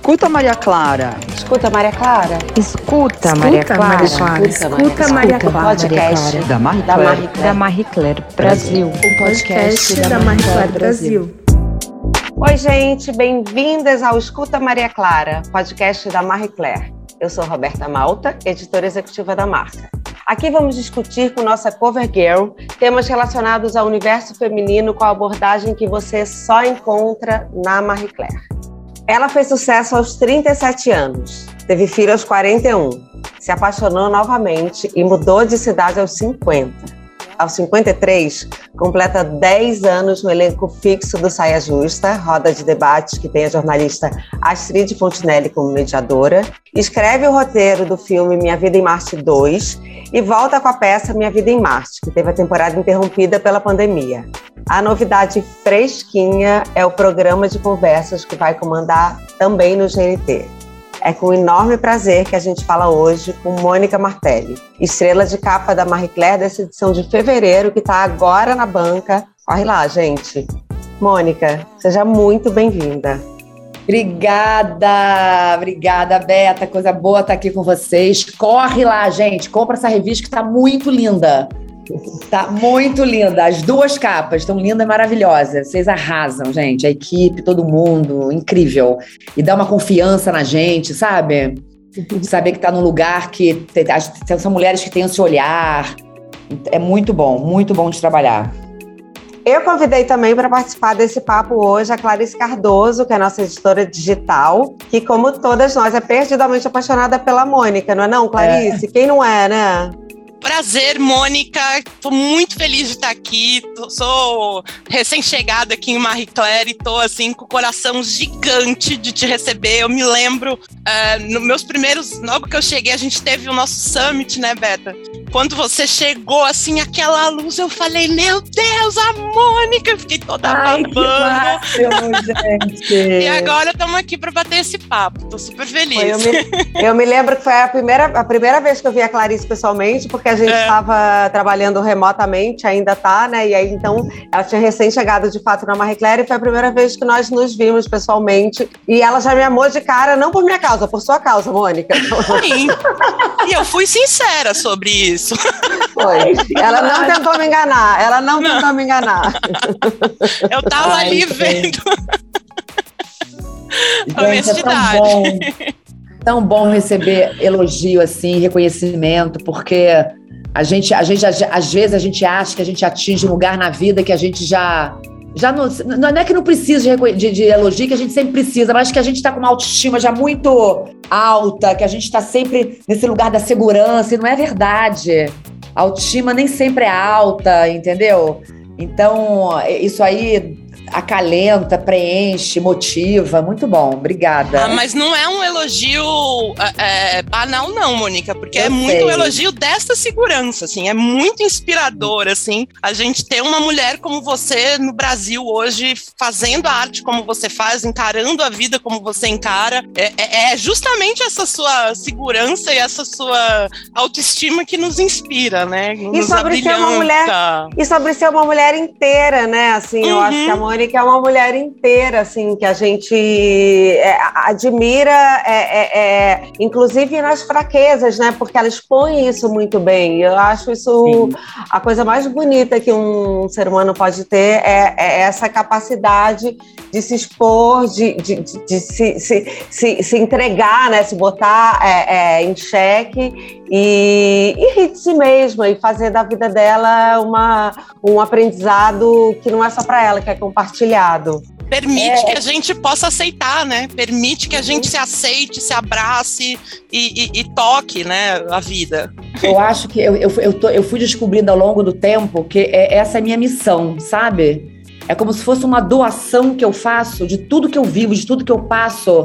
Escuta, Maria Clara. Escuta, Maria Clara. Escuta, Maria Clara. Escuta, Maria Clara. Podcast Da Marie Da Claire. Marie Claire. da Marie Claire Brasil. O podcast da Marie Claire Brasil. Oi, gente, bem-vindas ao Escuta Maria Clara, podcast da Marie Claire. Eu sou Roberta Malta, editora executiva da marca. Aqui vamos discutir com nossa cover girl temas relacionados ao universo feminino com a abordagem que você só encontra na Marie Claire. Ela fez sucesso aos 37 anos, teve filho aos 41, se apaixonou novamente e mudou de cidade aos 50 aos 53, completa 10 anos no elenco fixo do Saia Justa, roda de debates que tem a jornalista Astrid Fontinelli como mediadora, escreve o roteiro do filme Minha Vida em Marte 2 e volta com a peça Minha Vida em Marte, que teve a temporada interrompida pela pandemia. A novidade fresquinha é o programa de conversas que vai comandar também no GNT. É com enorme prazer que a gente fala hoje com Mônica Martelli, estrela de capa da Marie Claire dessa edição de fevereiro, que está agora na banca. Corre lá, gente. Mônica, seja muito bem-vinda. Obrigada, obrigada, Beta. Coisa boa estar aqui com vocês. Corre lá, gente. Compra essa revista que tá muito linda. Tá muito linda. As duas capas estão lindas e maravilhosas. Vocês arrasam, gente. A equipe, todo mundo, incrível. E dá uma confiança na gente, sabe? Saber que tá num lugar que são mulheres que têm esse olhar. É muito bom, muito bom de trabalhar. Eu convidei também para participar desse papo hoje a Clarice Cardoso, que é nossa editora digital, que, como todas nós, é perdidamente apaixonada pela Mônica, não é não, Clarice? Quem não é, né? Prazer, Mônica. Estou muito feliz de estar aqui. Tô- sou recém-chegada aqui em Marie Claire e tô assim com o coração gigante de te receber. Eu me lembro, eh, nos meus primeiros, logo que eu cheguei, a gente teve o nosso summit, né, Beta? Quando você chegou, assim, aquela luz, eu falei, meu Deus, a Mônica! Eu fiquei toda Ai, babando. gente. E agora estamos aqui para bater esse papo. Tô super feliz. Foi, eu, me, eu me lembro que foi a primeira, a primeira vez que eu vi a Clarice pessoalmente, porque a gente É. estava trabalhando remotamente, ainda tá, né? E aí, então, ela tinha recém-chegado de fato na Marie Claire e foi a primeira vez que nós nos vimos pessoalmente. E ela já me amou de cara, não por minha causa, por sua causa, Mônica. Sim. E eu fui sincera sobre isso. Foi. Ela não tentou me enganar, ela não, Não. tentou me enganar. Eu tava Ai, ali gente. vendo. É tão honestidade. bom, tão bom receber elogio assim, reconhecimento, porque a gente, a gente, às vezes a gente acha que a gente atinge um lugar na vida que a gente já já não, não é que não precisa de, de, de elogio, que a gente sempre precisa, mas que a gente está com uma autoestima já muito alta, que a gente está sempre nesse lugar da segurança, e não é verdade. A autoestima nem sempre é alta, entendeu? Então, isso aí acalenta, preenche, motiva. Muito bom, obrigada. Ah, mas não é um elogio é, é, banal, não, Mônica, porque Eu é muito sei. um elogio dessa segurança, assim, é muito inspirador, assim, a gente ter uma mulher como você no Brasil hoje, fazendo a arte como você faz, encarando a vida como você encara, é, é- é justamente essa sua segurança e essa sua autoestima que nos inspira, né? Nos sobre ser uma abrilhanta. E sobre ser uma mulher inteira, né? Assim, eu Uhum. acho que a Mônica é uma mulher inteira, assim, que a gente é, admira, é, é, é, inclusive nas fraquezas, né? Porque ela expõe isso muito bem. Eu acho isso a coisa mais bonita que um ser humano pode ter é, é essa capacidade de se expor, de, de, de- de se, se, se, se entregar, né? Se botar em xeque e, e rir de si mesma e fazer da vida dela uma, um aprendizado que não é só para ela, que é compartilhado. permite É. que a gente possa aceitar, né? Permite que a gente se aceite, se abrace e, e- e toque, né, a vida. Eu acho que eu, eu, eu, tô- eu fui descobrindo ao longo do tempo que é, essa é a minha missão, sabe? É como se fosse uma doação que eu faço de tudo que eu vivo, de tudo que eu passo.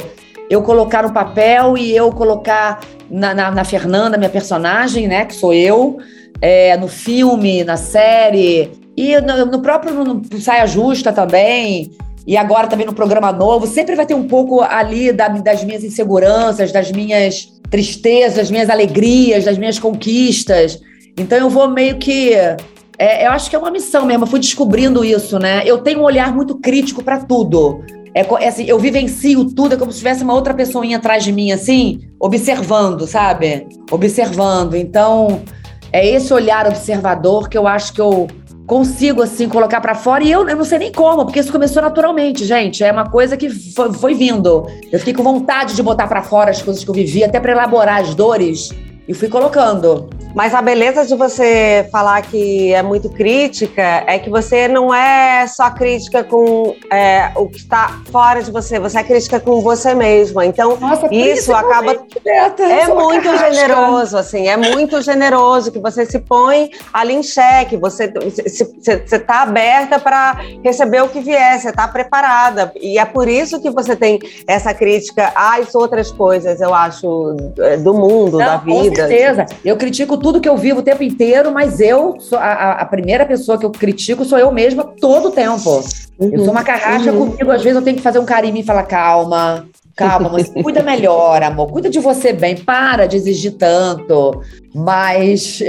Eu colocar no papel e eu colocar na, na, na Fernanda, minha personagem, né? Que sou eu, é, no filme, na série, e no, no próprio no, no Saia Justa também. E agora também no programa novo, sempre vai ter um pouco ali da- das minhas inseguranças, das minhas tristezas, das minhas alegrias, das minhas conquistas. Então eu vou meio que. é, eu acho que é uma missão mesmo, eu fui descobrindo isso, né? Eu tenho um olhar muito crítico para tudo. É, é assim, eu vivencio tudo, é como se tivesse uma outra pessoinha atrás de mim, assim, observando, sabe? Observando. Então, é esse olhar observador que eu acho que eu consigo, assim, colocar para fora. E eu, eu, não sei nem como, porque isso começou naturalmente, gente. É uma coisa que foi, foi vindo. Eu fiquei com vontade de botar para fora as coisas que eu vivi, até para elaborar as dores e fui colocando. Mas a beleza de você falar que é muito crítica é que você não é só crítica com é, o que está fora de você, você é crítica com você mesma. Então, Nossa, isso acaba. Beta, é muito generoso, assim, é muito generoso que você se põe ali em xeque, você está aberta para receber o que vier, você está preparada. E é por isso que você tem essa crítica às outras coisas, eu acho, do mundo, não, da vida certeza. Eu critico tudo que eu vivo o tempo inteiro, mas eu, sou a, a primeira pessoa que eu critico sou eu mesma todo o tempo. Uhum. Eu sou uma carrasca uhum. comigo, às vezes eu tenho que fazer um carinho e falar, calma, calma, mas cuida melhor, amor, cuida de você bem, para de exigir tanto. Mas,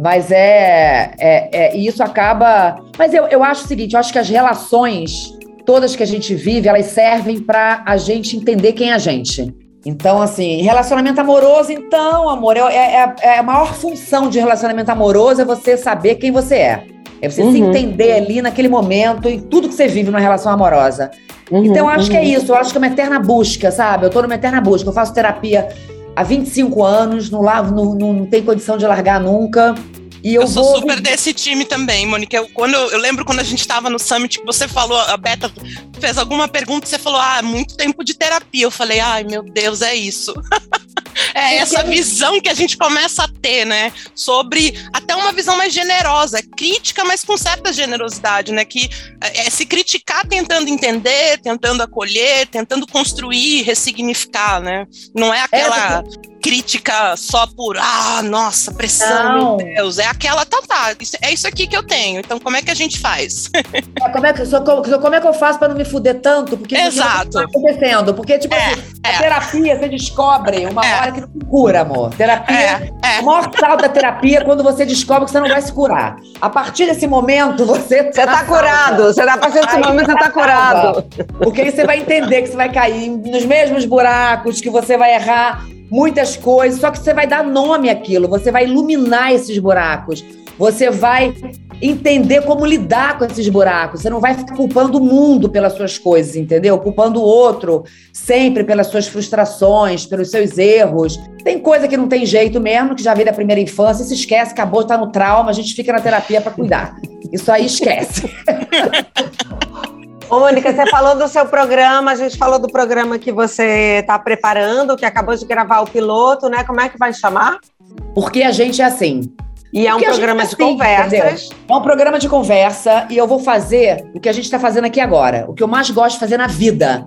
mas é, é, é isso acaba. Mas eu, eu acho o seguinte: eu acho que as relações todas que a gente vive, elas servem para a gente entender quem é a gente. Então, assim, relacionamento amoroso, então, amor, é, é, é, a maior função de relacionamento amoroso é você saber quem você é. É você uhum. se entender ali naquele momento, em tudo que você vive numa relação amorosa. Uhum, então, eu acho uhum. que é uhum. isso, eu acho que é uma eterna busca, sabe? Eu tô numa eterna busca. Eu faço terapia há 25 anos, não, lavo, não, não, não tenho condição de largar nunca. E eu, eu sou vou... super desse time também, Mônica. Eu, quando eu, eu lembro quando a gente estava no Summit, que você falou, a Beta fez alguma pergunta, você falou, ah, muito tempo de terapia. Eu falei, ai, meu Deus, é isso. é essa visão que a gente começa a ter, né? Sobre até uma visão mais generosa, crítica, mas com certa generosidade, né? Que é, é se criticar tentando entender, tentando acolher, tentando construir, ressignificar, né? Não é aquela. É, crítica só por, ah, nossa, pressão, Não. meu Deus. É aquela, tá, tá, é isso aqui que eu tenho. Então, como é que a gente faz? É, como, é que, como, como é que eu faço para não me fuder tanto? Porque Exato. Tá acontecendo. Porque, tipo é, assim, é. a terapia, você descobre uma é. hora que não cura, amor. Terapia, é, é. o maior sal da terapia é quando você descobre que você não vai se curar. A partir desse momento, você. Você tá, tá curado. Você tá, a partir desse momento, você tá, tá curado. Porque aí você vai entender que você vai cair nos mesmos buracos, que você vai errar muitas coisas, só que você vai dar nome àquilo, você vai iluminar esses buracos, você vai entender como lidar com esses buracos. Você não vai ficar culpando o mundo pelas suas coisas, entendeu? Culpando o outro sempre pelas suas frustrações, pelos seus erros. Tem coisa que não tem jeito mesmo, que já veio da primeira infância, se esquece, acabou, tá no trauma, a gente fica na terapia para cuidar. Isso aí esquece. Mônica, você falou do seu programa, a gente falou do programa que você está preparando, que acabou de gravar o piloto, né? Como é que vai chamar? Porque a gente é assim. E é um programa é assim, de conversas. Entendeu? É um programa de conversa e eu vou fazer o que a gente está fazendo aqui agora, o que eu mais gosto de fazer na vida,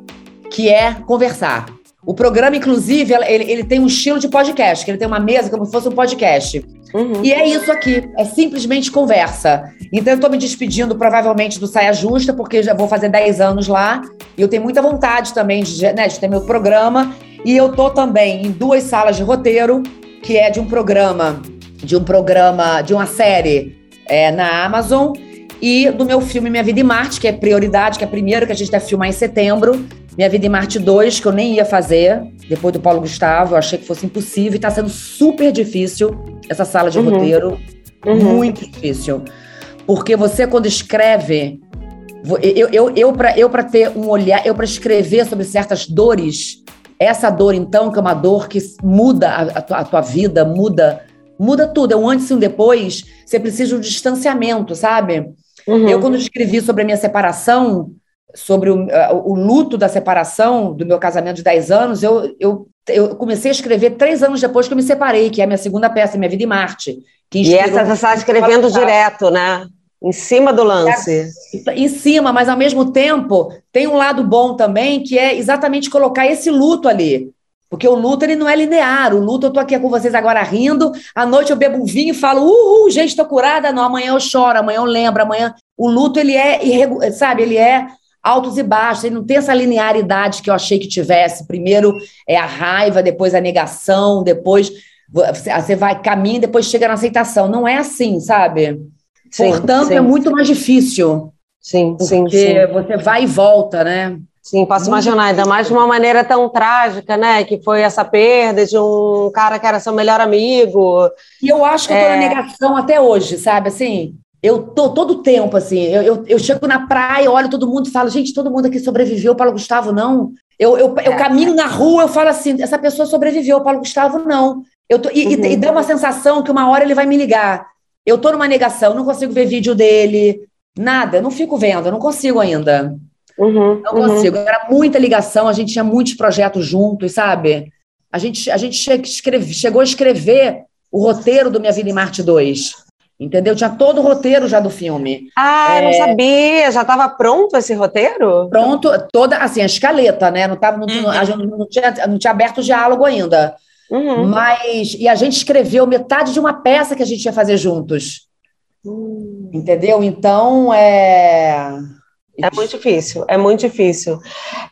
que é conversar. O programa, inclusive, ele, ele tem um estilo de podcast, que ele tem uma mesa como se fosse um podcast. Uhum. E é isso aqui, é simplesmente conversa. Então eu tô me despedindo provavelmente do Saia Justa, porque já vou fazer 10 anos lá. E eu tenho muita vontade também de, né, de ter meu programa. E eu tô também em duas salas de roteiro, que é de um programa, de um programa, de uma série é, na Amazon, e do meu filme Minha Vida em Marte, que é prioridade, que é a primeira que a gente deve filmar em setembro. Minha Vida em Marte 2, que eu nem ia fazer, depois do Paulo Gustavo, eu achei que fosse impossível, e tá sendo super difícil essa sala de uhum. roteiro. Uhum. Muito difícil. Porque você, quando escreve, eu, eu, eu para eu ter um olhar, eu para escrever sobre certas dores, essa dor, então, que é uma dor que muda a, a, tua, a tua vida, muda, muda tudo. É um antes e um depois, você precisa de um distanciamento, sabe? Uhum. Eu, quando escrevi sobre a minha separação, sobre o, o, luto da separação do meu casamento de 10 anos, eu, eu, eu comecei a escrever três anos depois que eu me separei, que é a minha segunda peça, Minha Vida em Marte. e essa você está escrevendo direto, né? Em cima do lance. É, em cima, mas ao mesmo tempo tem um lado bom também, que é exatamente colocar esse luto ali. Porque o luto ele não é linear. O luto, eu tô aqui com vocês agora rindo. À noite eu bebo um vinho e falo, uhul, gente, tô curada. Não, amanhã eu choro, amanhã eu lembro, amanhã. O luto, ele é, sabe, ele é altos e baixos, ele não tem essa linearidade que eu achei que tivesse. Primeiro é a raiva, depois a negação, depois você vai caminho, depois chega na aceitação. Não é assim, sabe? Sim, Portanto, sim. é muito mais difícil. Sim, sim, sim. Porque você vai e volta, né? Sim, posso muito imaginar, difícil. ainda mais de uma maneira tão trágica, né? Que foi essa perda de um cara que era seu melhor amigo. E eu acho que eu tô na é. negação até hoje, sabe? Assim, eu tô todo tempo, assim, eu, eu, eu chego na praia, olho todo mundo e falo, gente, todo mundo aqui sobreviveu, Paulo Gustavo não. Eu, eu, eu é. caminho na rua, eu falo assim, essa pessoa sobreviveu, Paulo Gustavo não. Eu tô, e, uhum. e, e dá uma sensação que uma hora ele vai me ligar. Eu tô numa negação, não consigo ver vídeo dele, nada, não fico vendo, não consigo ainda. Uhum, não uhum. consigo. Era muita ligação, a gente tinha muitos projetos juntos, sabe? A gente, a gente che escreve, chegou a escrever o roteiro do Minha Vida em Marte 2. Entendeu? Tinha todo o roteiro já do filme. Ah, é... não sabia. Já estava pronto esse roteiro? Pronto, toda, assim, a escaleta, né? Não, tava, não, uhum. a gente não, tinha, não tinha aberto o diálogo ainda. Uhum. Mas, e a gente escreveu metade de uma peça que a gente ia fazer juntos. Uhum. Entendeu? Então, é. É muito difícil, é muito difícil.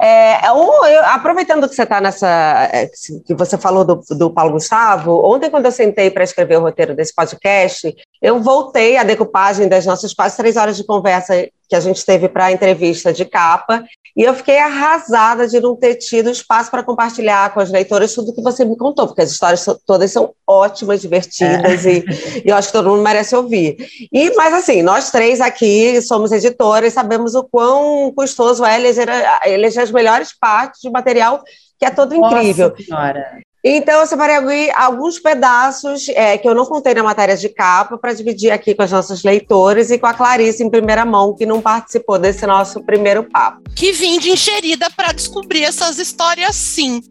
É, eu, aproveitando que você está nessa. É, que você falou do, do Paulo Gustavo, ontem, quando eu sentei para escrever o roteiro desse podcast, eu voltei à decupagem das nossas quase três horas de conversa que a gente teve para a entrevista de capa, e eu fiquei arrasada de não ter tido espaço para compartilhar com as leitoras tudo que você me contou, porque as histórias todas são ótimas, divertidas, é. e, e, eu acho que todo mundo merece ouvir. E, mas assim, nós três aqui somos editoras, sabemos o quão custoso é eleger, eleger as melhores partes de material que é todo Nossa incrível. Senhora. Então, eu separei alguns pedaços é, que eu não contei na matéria de capa para dividir aqui com as nossas leitores e com a Clarice em primeira mão, que não participou desse nosso primeiro papo. Que vim de enxerida para descobrir essas histórias, sim.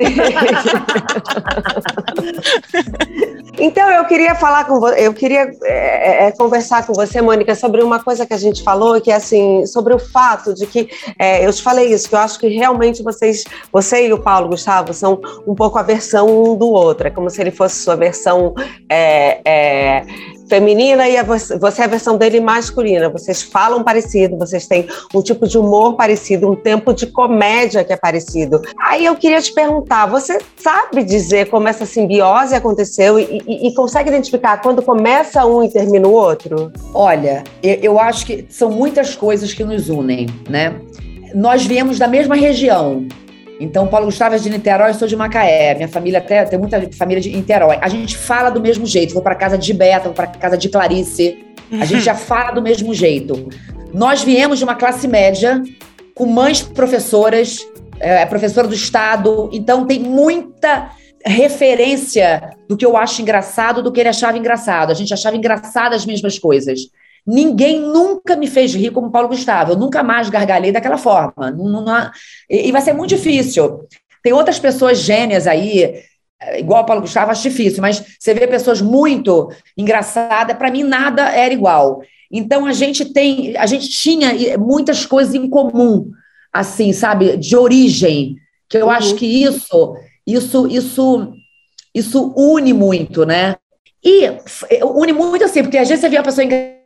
então, eu queria falar com você, eu queria é, é, conversar com você, Mônica, sobre uma coisa que a gente falou, que é assim, sobre o fato de que, é, eu te falei isso, que eu acho que realmente vocês, você e o Paulo Gustavo, são um pouco pouco a versão um do outro. É como se ele fosse sua versão é, é, feminina e a você, você é a versão dele masculina. Vocês falam parecido, vocês têm um tipo de humor parecido, um tempo de comédia que é parecido. Aí eu queria te perguntar: você sabe dizer como essa simbiose aconteceu e, e, e consegue identificar quando começa um e termina o outro? Olha, eu, eu acho que são muitas coisas que nos unem, né? Nós viemos da mesma região, então, Paulo Gustavo é de Niterói, eu sou de Macaé. Minha família até tem muita família de Niterói. A gente fala do mesmo jeito. Vou para casa de Beta, vou para casa de Clarice. A gente já fala do mesmo jeito. Nós viemos de uma classe média, com mães professoras, é, professora do Estado. Então, tem muita referência do que eu acho engraçado do que ele achava engraçado. A gente achava engraçado as mesmas coisas. Ninguém nunca me fez rir como Paulo Gustavo. Eu nunca mais gargalhei daquela forma. Não, não, não, e vai ser muito difícil. Tem outras pessoas gênias aí, igual Paulo Gustavo, acho difícil, mas você vê pessoas muito engraçadas. Para mim, nada era igual. Então a gente tem, a gente tinha muitas coisas em comum, assim, sabe, de origem. Que eu uhum. acho que isso, isso, isso, isso une muito, né? E une muito assim, porque às vezes você vê uma pessoa engraçada,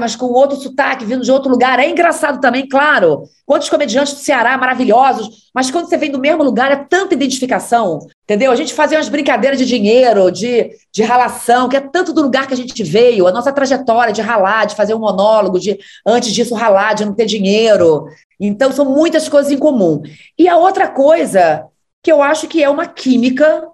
mas com outro sotaque, vindo de outro lugar. É engraçado também, claro. Quantos comediantes do Ceará maravilhosos, mas quando você vem do mesmo lugar, é tanta identificação, entendeu? A gente fazia umas brincadeiras de dinheiro, de, de ralação, que é tanto do lugar que a gente veio, a nossa trajetória de ralar, de fazer um monólogo, de antes disso ralar, de não ter dinheiro. Então, são muitas coisas em comum. E a outra coisa que eu acho que é uma química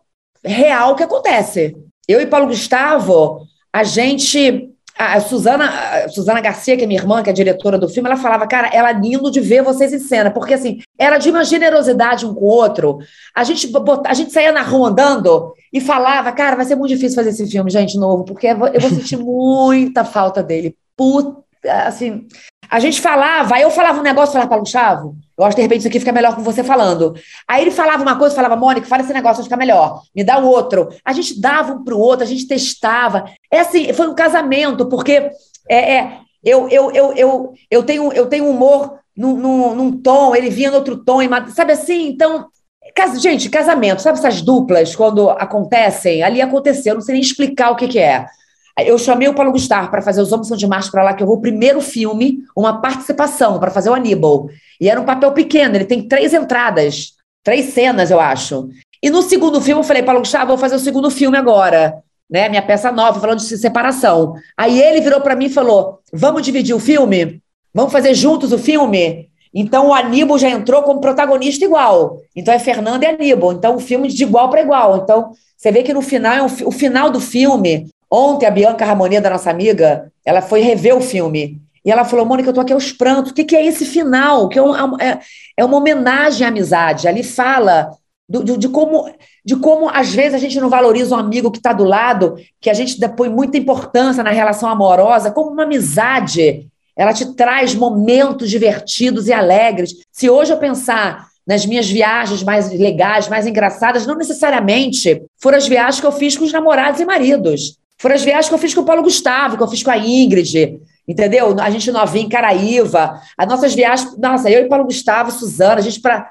real que acontece. Eu e Paulo Gustavo, a gente a Suzana, a Suzana Garcia, que é minha irmã, que é diretora do filme, ela falava, cara, ela é lindo de ver vocês em cena, porque assim, era de uma generosidade um com o outro. A gente, a gente saía na rua andando e falava, cara, vai ser muito difícil fazer esse filme, gente, novo, porque eu vou sentir muita falta dele. Puta, assim, a gente falava, eu falava um negócio, falava, Paulo Gustavo, eu acho que de repente isso aqui fica melhor com você falando. Aí ele falava uma coisa, falava, Mônica, fala esse negócio, vai ficar melhor. Me dá o outro. A gente dava um pro outro, a gente testava. É assim, foi um casamento, porque é, é eu, eu, eu, eu, eu, tenho, eu tenho humor num, num, num tom, ele vinha no outro tom, sabe assim? Então, gente, casamento, sabe essas duplas, quando acontecem? Ali aconteceu, não sei nem explicar o que, que é. Eu chamei o Paulo Gustavo para fazer Os Homens São Demais para lá, que eu vou o primeiro filme, uma participação para fazer o Aníbal. E era um papel pequeno, ele tem três entradas, três cenas, eu acho. E no segundo filme eu falei, Paulo Gustavo, vou fazer o segundo filme agora, né? Minha peça nova, falando de separação. Aí ele virou para mim e falou: vamos dividir o filme? Vamos fazer juntos o filme? Então o Aníbal já entrou como protagonista igual. Então é Fernanda e Aníbal. Então o filme de igual para igual. Então você vê que no final, o final do filme, ontem a Bianca Ramonia, da nossa amiga, ela foi rever o filme. E ela falou, Mônica, eu tô aqui aos prantos. O que, que é esse final? Que é, um, é, é uma homenagem à amizade. Ali fala do, de, de, como, de como, às vezes, a gente não valoriza um amigo que está do lado, que a gente põe muita importância na relação amorosa, como uma amizade. Ela te traz momentos divertidos e alegres. Se hoje eu pensar nas minhas viagens mais legais, mais engraçadas, não necessariamente foram as viagens que eu fiz com os namorados e maridos. Foram as viagens que eu fiz com o Paulo Gustavo, que eu fiz com a Ingrid, entendeu? A gente novinha em Caraíva. As nossas viagens, nossa, eu e Paulo Gustavo, Suzana, a gente para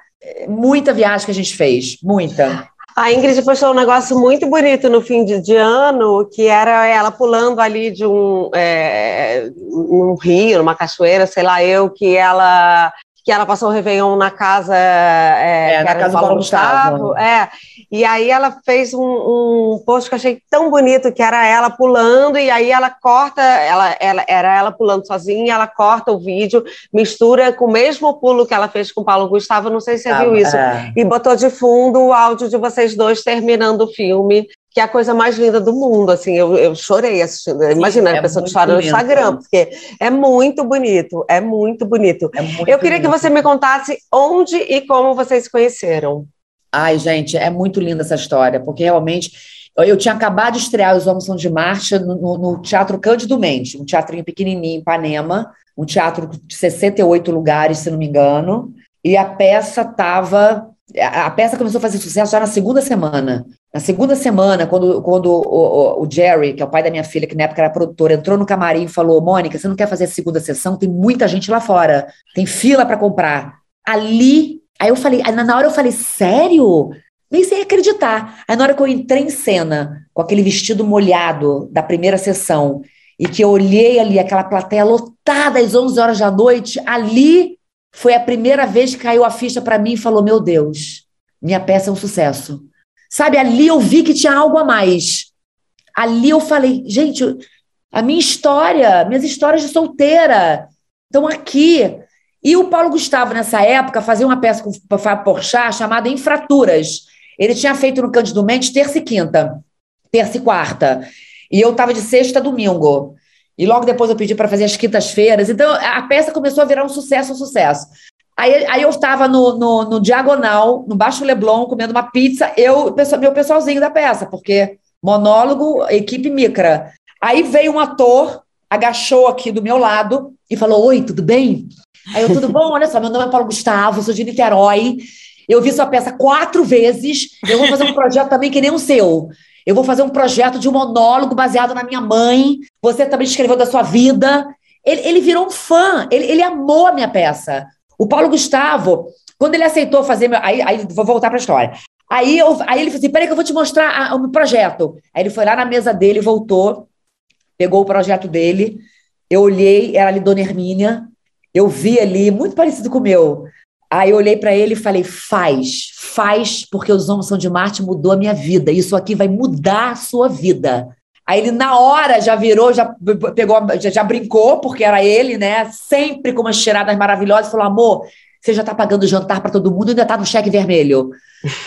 muita viagem que a gente fez, muita. A Ingrid postou um negócio muito bonito no fim de, de ano, que era ela pulando ali de um, é, um rio, numa cachoeira, sei lá eu, que ela que ela passou o Réveillon na casa, é, é, na casa do Paulo Gustavo. Gustavo. É, e aí ela fez um, um post que eu achei tão bonito, que era ela pulando, e aí ela corta, ela, ela, era ela pulando sozinha, ela corta o vídeo, mistura com o mesmo pulo que ela fez com o Paulo Gustavo, não sei se você ah, viu isso, é. e botou de fundo o áudio de vocês dois terminando o filme que é a coisa mais linda do mundo, assim, eu, eu chorei assistindo, imagina, é a pessoa que chora no Instagram, porque é muito bonito, é muito bonito. É muito eu queria que você me contasse onde e como vocês se conheceram. Ai, gente, é muito linda essa história, porque realmente eu tinha acabado de estrear Os Homens São de Marcha no, no, no Teatro Cândido Mendes, um teatrinho pequenininho em Ipanema, um teatro de 68 lugares, se não me engano, e a peça estava a peça começou a fazer sucesso já na segunda semana. Na segunda semana, quando, quando o, o, o, Jerry, que é o pai da minha filha, que na época era produtor, entrou no camarim e falou: Mônica, você não quer fazer a segunda sessão? Tem muita gente lá fora, tem fila para comprar. Ali, aí eu falei, na hora eu falei: sério? Nem sem acreditar. Aí na hora que eu entrei em cena, com aquele vestido molhado da primeira sessão, e que eu olhei ali aquela plateia lotada às 11 horas da noite, ali foi a primeira vez que caiu a ficha para mim e falou: Meu Deus, minha peça é um sucesso. Sabe, ali eu vi que tinha algo a mais. Ali eu falei: Gente, a minha história, minhas histórias de solteira estão aqui. E o Paulo Gustavo, nessa época, fazia uma peça com o Fábio Porchat chamada Infraturas. Ele tinha feito no Cândido Mendes terça e quinta, terça e quarta. E eu estava de sexta a domingo. E logo depois eu pedi para fazer as quintas-feiras. Então a peça começou a virar um sucesso, um sucesso. Aí, aí eu estava no, no, no, Diagonal, no Baixo Leblon, comendo uma pizza, eu, meu pessoalzinho da peça, porque monólogo, equipe micra. Aí veio um ator, agachou aqui do meu lado e falou: Oi, tudo bem? Aí eu, tudo bom? Olha só, meu nome é Paulo Gustavo, sou de Niterói. Eu vi sua peça quatro vezes. Eu vou fazer um projeto também que nem o seu. Eu vou fazer um projeto de um monólogo baseado na minha mãe. Você também escreveu da sua vida. Ele, ele virou um fã, ele, ele amou a minha peça. O Paulo Gustavo, quando ele aceitou fazer. Meu, aí, aí vou voltar para a história. Aí, eu, aí ele falou assim: peraí, que eu vou te mostrar o meu projeto. Aí ele foi lá na mesa dele, voltou, pegou o projeto dele. Eu olhei, era ali Dona Hermínia. Eu vi ali, muito parecido com o meu. Aí eu olhei para ele e falei: faz, faz, porque os homens são de Marte mudou a minha vida. Isso aqui vai mudar a sua vida. Aí ele, na hora, já virou, já pegou, já, já brincou, porque era ele, né? Sempre com umas tiradas maravilhosas, falou: amor, você já tá pagando jantar para todo mundo, ainda tá no cheque vermelho,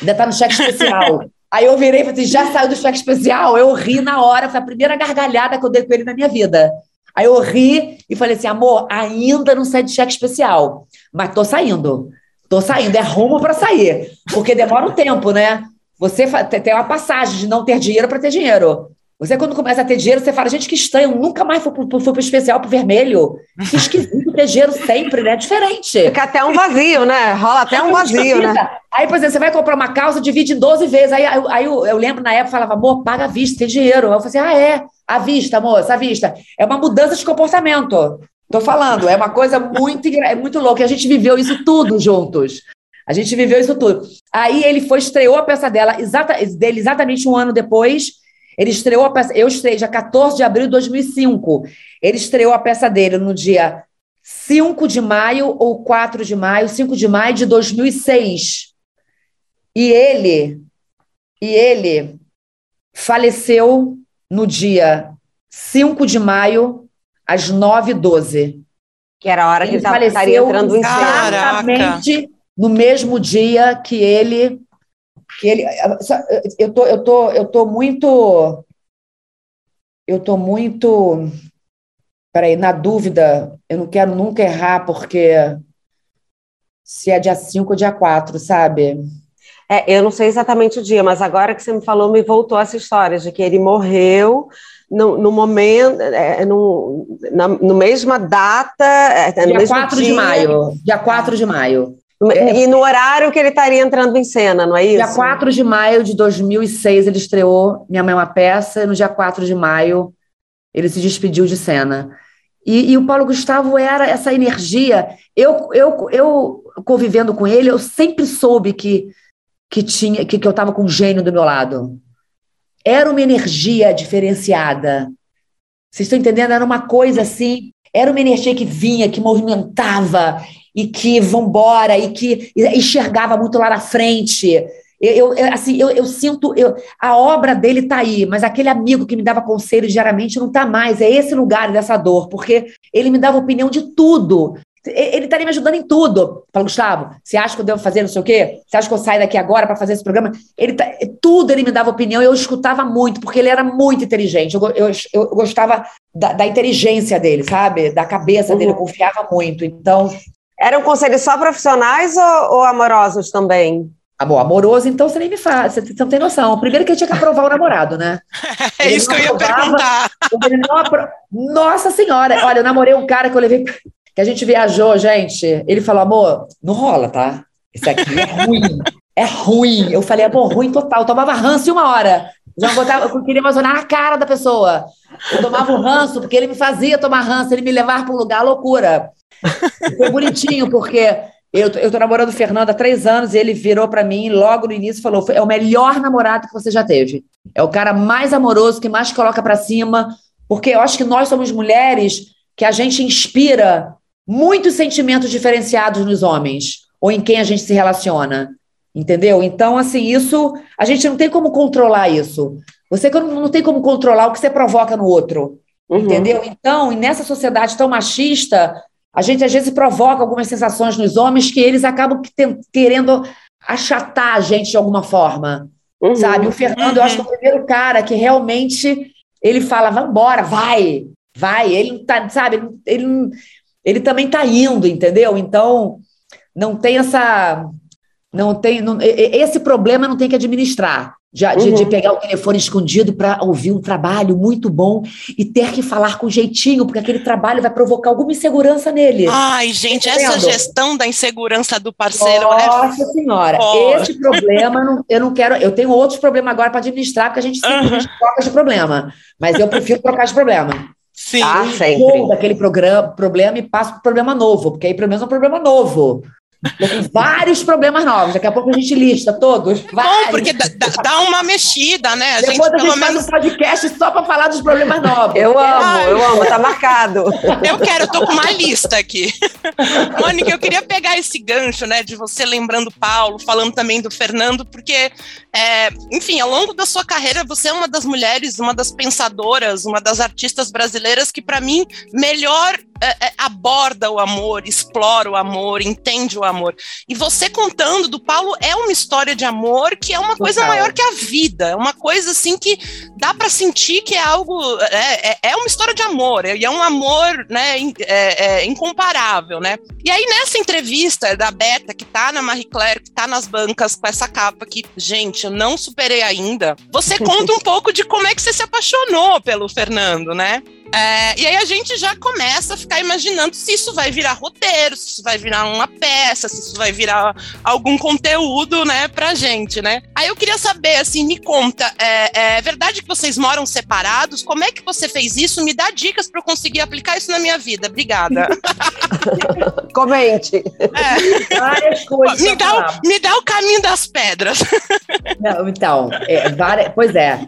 ainda tá no cheque especial. Aí eu virei e falei: já saiu do cheque especial? Eu ri na hora, foi a primeira gargalhada que eu dei com ele na minha vida. Aí eu ri e falei assim: amor, ainda não sai de cheque especial mas tô saindo. Tô saindo, é rumo para sair, porque demora um tempo, né? Você tem uma passagem de não ter dinheiro para ter dinheiro. Você, quando começa a ter dinheiro, você fala, gente, que estranho, nunca mais fui pro, fui pro especial pro vermelho. Que esquisito ter dinheiro sempre, né? Diferente. Fica até um vazio, né? Rola até um vazio, né? Aí, por exemplo, você vai comprar uma calça, divide em 12 vezes. Aí, aí, aí eu, eu, lembro na época, falava, amor, paga à vista, tem dinheiro. Aí eu falei assim, ah, é? À vista, moça, à vista. É uma mudança de comportamento. Tô falando, é uma coisa muito, é muito louca. A gente viveu isso tudo juntos. A gente viveu isso tudo. Aí ele foi, estreou a peça dela, exata, dele exatamente um ano depois. Ele estreou a peça. Eu estreiei dia 14 de abril de 2005. Ele estreou a peça dele no dia 5 de maio ou 4 de maio, 5 de maio de 2006. E ele, e ele faleceu no dia 5 de maio às 9h12. Que era a hora ele que ele estaria entrando em. Exatamente no mesmo dia que ele que ele eu tô eu tô eu tô muito eu tô muito peraí, na dúvida, eu não quero nunca errar porque se é dia 5 ou dia 4, sabe? É, eu não sei exatamente o dia, mas agora que você me falou, me voltou essa história de que ele morreu no, no momento, é, no, na no mesma data. É, dia 4 dia. de maio. Dia 4 de maio. E no horário que ele estaria entrando em cena, não é isso? Dia 4 de maio de 2006, ele estreou Minha Mãe é uma Peça, e no dia 4 de maio ele se despediu de cena. E, e, o Paulo Gustavo era essa energia. Eu, eu, eu convivendo com ele, eu sempre soube que, que, tinha, que, que eu estava com um gênio do meu lado. Era uma energia diferenciada. Vocês estão entendendo? Era uma coisa assim. Era uma energia que vinha, que movimentava e que vambora e que enxergava muito lá na frente. Eu, eu, assim, eu, eu sinto, eu, a obra dele está aí, mas aquele amigo que me dava conselho diariamente não está mais. É esse lugar dessa dor, porque ele me dava opinião de tudo. Ele estaria me ajudando em tudo. Fala, Gustavo, você acha que eu devo fazer não sei o quê? Você acha que eu saio daqui agora para fazer esse programa? Ele tá, tudo ele me dava opinião e eu escutava muito, porque ele era muito inteligente. Eu, eu, eu gostava da, da, inteligência dele, sabe? Da cabeça uhum. dele, eu confiava muito. Então. Eram conselhos só profissionais ou, ou amorosos também? Amor, amoroso, então você nem me faz, você não tem noção. Primeiro que ele tinha que aprovar o namorado, né? É ele isso que eu ia perguntar. Apro... Nossa Senhora, olha, eu namorei um cara que eu levei, que a gente viajou, gente. Ele falou, amor, não rola, tá? Isso aqui é ruim. É ruim. Eu falei, amor, ruim total. Eu tomava ranço em uma hora. Já botava, eu queria emocionar na cara da pessoa. Eu tomava o ranço, porque ele me fazia tomar ranço, ele me levava para um lugar loucura. Foi bonitinho, porque eu, eu tô namorando o Fernando há três anos e ele virou para mim logo no início e falou: é o melhor namorado que você já teve. É o cara mais amoroso, que mais coloca para cima. Porque eu acho que nós somos mulheres que a gente inspira muitos sentimentos diferenciados nos homens ou em quem a gente se relaciona. Entendeu? Então, assim, isso a gente não tem como controlar isso. Você não tem como controlar o que você provoca no outro. Uhum. Entendeu? Então, nessa sociedade tão machista, a gente às vezes provoca algumas sensações nos homens que eles acabam querendo achatar a gente de alguma forma. Uhum. Sabe? O Fernando, uhum. eu acho que é o primeiro cara que realmente ele fala, vamos embora, vai, vai. Ele tá, sabe, ele, ele também está indo, entendeu? Então, não tem essa. Não tem. Não, esse problema não tem que administrar. De, uhum. de, de, pegar o telefone escondido para ouvir um trabalho muito bom e ter que falar com jeitinho, porque aquele trabalho vai provocar alguma insegurança nele. Ai, gente, tá essa gestão da insegurança do parceiro é Nossa é... senhora, oh. esse problema não, eu não quero. Eu tenho outros problemas agora para administrar, porque a gente sempre uhum. troca de problema. Mas eu prefiro trocar de problema. Sim, ah, sempre. daquele programa, problema e passo para o problema novo, porque aí pelo menos é um problema novo vários problemas novos. Daqui a pouco a gente lista todos. Bom, porque dá, dá, uma mexida, né? A Depois gente, a gente faz menos... um podcast só para falar dos problemas novos. Eu amo, eu amo, tá marcado. Eu quero, eu tô com uma lista aqui. Mônica, eu queria pegar esse gancho, né, de você lembrando Paulo, falando também do Fernando, porque, é, enfim, ao longo da sua carreira, você é uma das mulheres, uma das pensadoras, uma das artistas brasileiras que, para mim, melhor é, é, aborda o amor, explora o amor, entende o amor. E você contando do Paulo é uma história de amor que é uma Total. coisa maior que a vida, é uma coisa assim que dá para sentir que é algo, é, é, é, uma história de amor, e é um amor né, é, é, incomparável, né? E aí nessa entrevista da Beta, que tá na Marie Claire, que tá nas bancas com essa capa que, gente, eu não superei ainda, você conta um pouco de como é que você se apaixonou pelo Fernando, né? É, e aí a gente já começa a ficar imaginando se isso vai virar roteiro, se isso vai virar uma peça, se isso vai virar algum conteúdo, né, pra gente, né? Aí eu queria saber, assim, me conta, é, é verdade que vocês moram separados? Como é que você fez isso? Me dá dicas para eu conseguir aplicar isso na minha vida. Obrigada. Comente. É. Várias coisas. Me dá, o, me dá o caminho das pedras. Não, então, é, várias, pois é.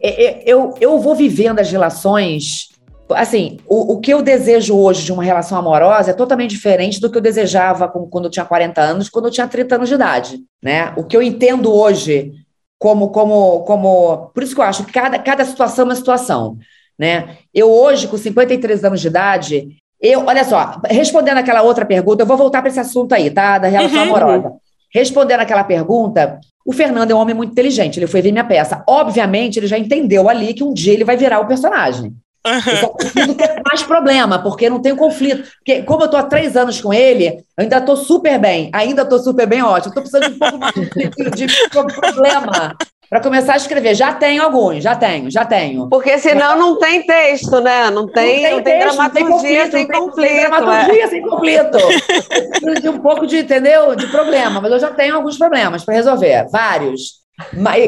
é, é eu, eu vou vivendo as relações assim, o, o que eu desejo hoje de uma relação amorosa é totalmente diferente do que eu desejava quando eu tinha 40 anos, quando eu tinha 30 anos de idade, né? O que eu entendo hoje como, como, como, por isso que eu acho que cada, cada situação é uma situação, né? Eu hoje, com 53 anos de idade, Eu, olha só, respondendo aquela outra pergunta, eu vou voltar para esse assunto aí, tá? Da relação uhum. amorosa. Respondendo aquela pergunta, o Fernando é um homem muito inteligente, ele foi ver minha peça. Obviamente, ele já entendeu ali que um dia ele vai virar o personagem. Eu só preciso ter mais problema, porque não tem conflito. Porque, como eu tô há três anos com ele, eu ainda tô super bem. Ainda tô super bem, ótimo. Tô precisando de um pouco mais de, de problema para começar a escrever. Já tenho alguns, já tenho, já tenho. Porque senão não tem texto, né? Não tem, não tem, não tem texto, dramaturgia sem conflito. Sem, tem dramaturgia é. sem conflito. Preciso de um pouco de, entendeu? De problema, mas eu já tenho alguns problemas para resolver, vários.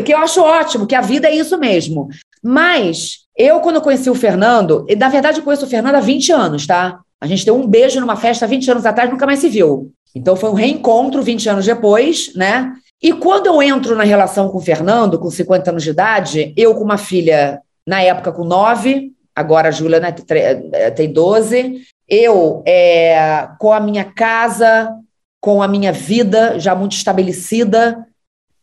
Que eu acho ótimo, que a vida é isso mesmo. Mas eu, quando conheci o Fernando, e na verdade eu conheço o Fernando há 20 anos, tá? A gente deu um beijo numa festa 20 anos atrás, nunca mais se viu. Então foi um reencontro 20 anos depois, né? E quando eu entro na relação com o Fernando, com 50 anos de idade, eu com uma filha, na época com 9, agora a Júlia né, eh, tem 12, eu é, com a minha casa, com a minha vida já muito estabelecida.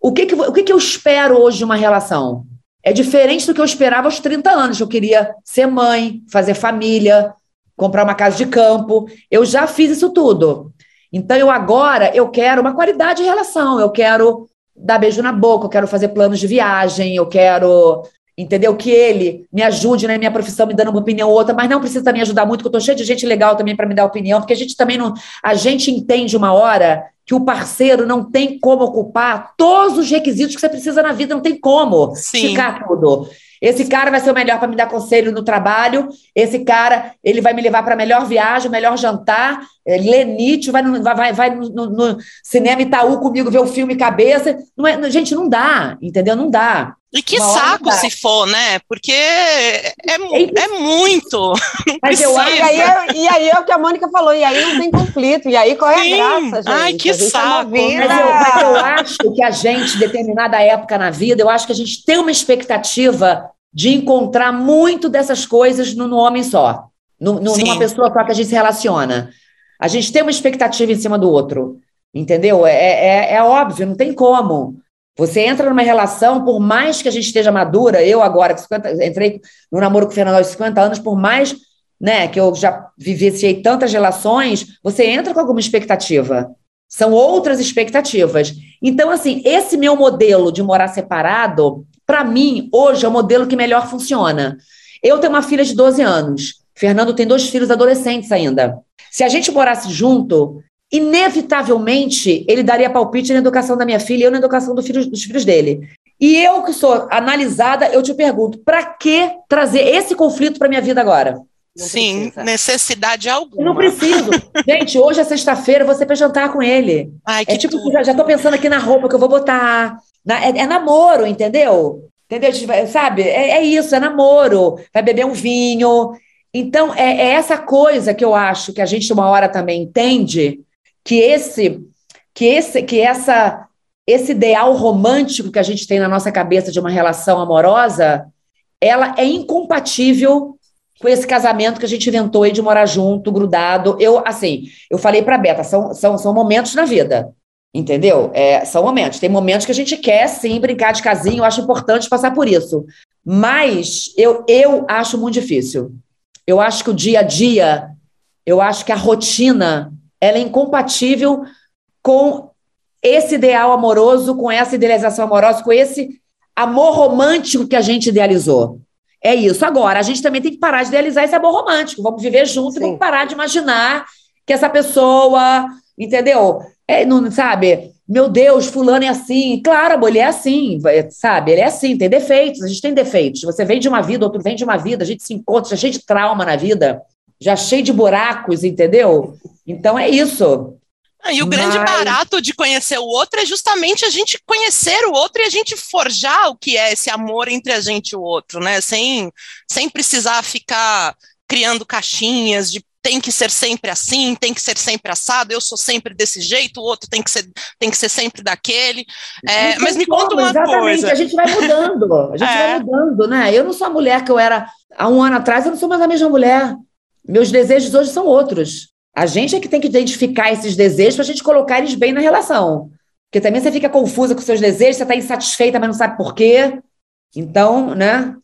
O que, que, o que, que eu espero hoje de uma relação? É diferente do que eu esperava aos 30 anos. Eu queria ser mãe, fazer família, comprar uma casa de campo. Eu já fiz isso tudo. Então, eu agora eu quero uma qualidade de relação, eu quero dar beijo na boca, eu quero fazer planos de viagem, eu quero, entendeu? Que ele me ajude na minha profissão, me dando uma opinião ou outra, mas não precisa também ajudar muito, porque eu estou cheio de gente legal também para me dar opinião, porque a gente também não. A gente entende uma hora que o parceiro não tem como ocupar todos os requisitos que você precisa na vida, não tem como Sim. ficar tudo. Esse cara vai ser o melhor para me dar conselho no trabalho. Esse cara, ele vai me levar para a melhor viagem, melhor jantar. É, ler Nietzsche, vai, no, vai, vai no, no, cinema Itaú comigo ver o filme Cabeça. Não é, gente, não dá, entendeu? Não dá. E que Uma saco se for, né? Porque é, é, é muito. Mas eu acho, e, aí, é, e aí é o que a Mônica falou, e aí não tem conflito, e aí qual é a graça, gente? Ai, que saco. Vida... Mas, eu, mas eu acho que a gente, determinada época na vida, eu acho que a gente tem uma expectativa de encontrar muito dessas coisas no, no homem só, no, no, numa pessoa só que a gente se relaciona. A gente tem uma expectativa em cima do outro, entendeu? É, é, é óbvio, não tem como. Você entra numa relação, por mais que a gente esteja madura, eu agora, 50, entrei no namoro com o Fernando aos 50 anos, por mais né, que eu já vivenciei tantas relações, você entra com alguma expectativa. São outras expectativas. Então, assim, esse meu modelo de morar separado, para mim, hoje é o modelo que melhor funciona. Eu tenho uma filha de 12 anos. Fernando tem dois filhos adolescentes ainda. Se a gente morasse junto, inevitavelmente ele daria palpite na educação da minha filha e eu na educação do filho, dos filhos dele. E eu que sou analisada, eu te pergunto, para que trazer esse conflito para minha vida agora? Não Sim, precisa. necessidade alguma. Eu não preciso. Gente, hoje é sexta-feira, você vai jantar com ele. Ai, é tipo, já, já tô pensando aqui na roupa que eu vou botar, é, é namoro, entendeu? Entendeu? Sabe? É, é, isso, é namoro. Vai beber um vinho. Então, é, é, essa coisa que eu acho que a gente uma hora também entende que esse, que esse, que essa, esse ideal romântico que a gente tem na nossa cabeça de uma relação amorosa, ela é incompatível com esse casamento que a gente inventou aí de morar junto, grudado. Eu, assim, eu falei para Beta, são, são, são momentos na vida. Entendeu? É, são momentos. Tem momentos que a gente quer sim brincar de casinho, eu acho importante passar por isso. Mas eu, eu acho muito difícil. Eu acho que o dia a dia, eu acho que a rotina, ela é incompatível com esse ideal amoroso, com essa idealização amorosa, com esse amor romântico que a gente idealizou. É isso. Agora, a gente também tem que parar de idealizar esse amor romântico. Vamos viver junto Sim. e vamos parar de imaginar que essa pessoa, entendeu? É, não, sabe? Meu Deus, fulano é assim. Claro, amor, ele é assim, sabe? Ele é assim, tem defeitos, a gente tem defeitos. Você vem de uma vida, outro vem de uma vida, a gente se encontra, cheio de trauma na vida, já cheio de buracos, entendeu? Então é isso. Ah, e o Mas... grande barato de conhecer o outro é justamente a gente conhecer o outro e a gente forjar o que é esse amor entre a gente e o outro, né? Sem, sem precisar ficar criando caixinhas de tem que ser sempre assim, tem que ser sempre assado, eu sou sempre desse jeito, o outro tem que ser, tem que ser sempre daquele. É, mas me conta uma exatamente, coisa. A gente vai mudando, a gente é. vai mudando, né? Eu não sou a mulher que eu era há um ano atrás, eu não sou mais a mesma mulher. Meus desejos hoje são outros. A gente é que tem que identificar esses desejos para a gente colocar eles bem na relação. Porque também você fica confusa com seus desejos, você está insatisfeita, mas não sabe por quê. Então, né?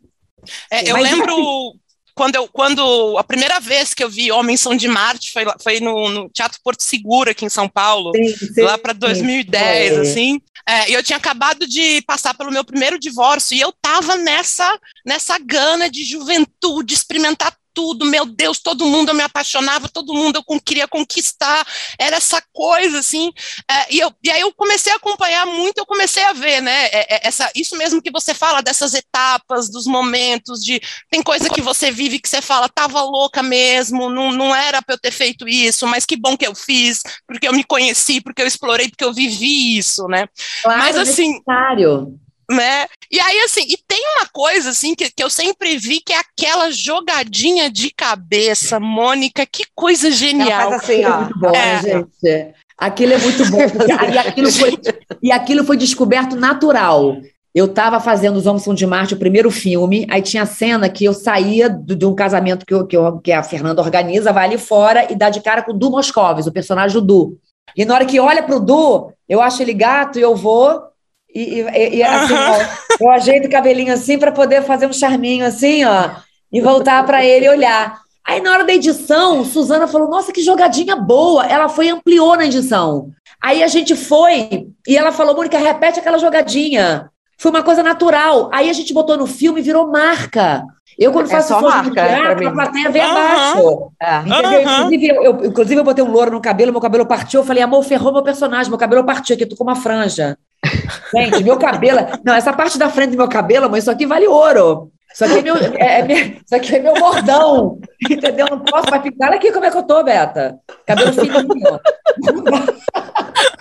É, eu mas, lembro quando eu quando a primeira vez que eu vi Homens São de Marte foi, foi no, no Teatro Porto Seguro aqui em São Paulo, sim, sim, lá para 2010, sim. assim. É, e eu tinha acabado de passar pelo meu primeiro divórcio e eu tava nessa nessa gana de juventude, experimentar tudo, meu Deus, todo mundo eu me apaixonava, todo mundo eu queria conquistar, era essa coisa, assim, é, e, eu, e aí eu comecei a acompanhar muito, eu comecei a ver, né, é, é, essa, isso mesmo que você fala, dessas etapas, dos momentos, de, tem coisa que você vive que você fala, tava louca mesmo, não, não era para eu ter feito isso, mas que bom que eu fiz, porque eu me conheci, porque eu explorei, porque eu vivi isso, né, claro, mas assim... Necessário né? E aí, assim, e tem uma coisa, assim, que, que eu sempre vi, que é aquela jogadinha de cabeça, Mônica, que coisa genial. assim, ó. Muito bom, é. gente. Aquilo é muito bom, e, aquilo foi, e aquilo foi descoberto natural. Eu estava fazendo Os Homens São de Marte, o primeiro filme, aí tinha a cena que eu saía do, de um casamento que, eu, que, eu, que a Fernanda organiza, vai ali fora e dá de cara com o Du Moscovis, o personagem do Du. E na hora que olha pro Du, eu acho ele gato e eu vou, e, e, e assim, ó, eu ajeito o cabelinho assim para poder fazer um charminho assim, ó, e voltar para ele olhar. Aí na hora da edição, Suzana falou: Nossa, que jogadinha boa! Ela foi e ampliou na edição. Aí a gente foi e ela falou: Mônica, repete aquela jogadinha. Foi uma coisa natural. Aí a gente botou no filme e virou marca. Eu, quando é faço é marca, teatro, a plateia vem uhum. abaixo. É. Entendeu? Uhum. Inclusive, eu, eu, inclusive, eu botei um louro no cabelo, meu cabelo partiu. Eu falei, amor, ferrou meu personagem, meu cabelo partiu aqui, tô com uma franja. Gente, meu cabelo. Não, essa parte da frente do meu cabelo, mas isso aqui vale ouro. Isso aqui é meu, é, é, isso aqui é meu bordão. Entendeu? Não posso mais pintar. Aqui como é que eu tô, Beta. Cabelo fininho.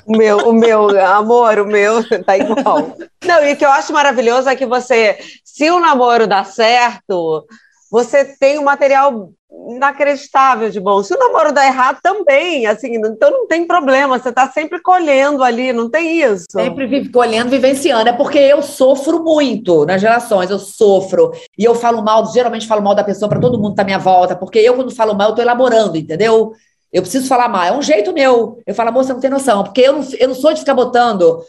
O meu, o meu, amor, o meu tá igual. Não, e o que eu acho maravilhoso é que você, se o namoro dá certo, você tem um material inacreditável de bom. Se o namoro dá errado, também, assim, então não tem problema, você está sempre colhendo ali, não tem isso. Sempre vive, colhendo, vivenciando. É porque eu sofro muito nas relações, eu sofro. E eu falo mal, geralmente falo mal da pessoa para todo mundo tá à minha volta, porque eu, quando falo mal, eu tô elaborando, entendeu? Eu preciso falar mal. É um jeito meu. Eu falo, moça, não tem noção. Porque eu não, eu não sou de ficar botando.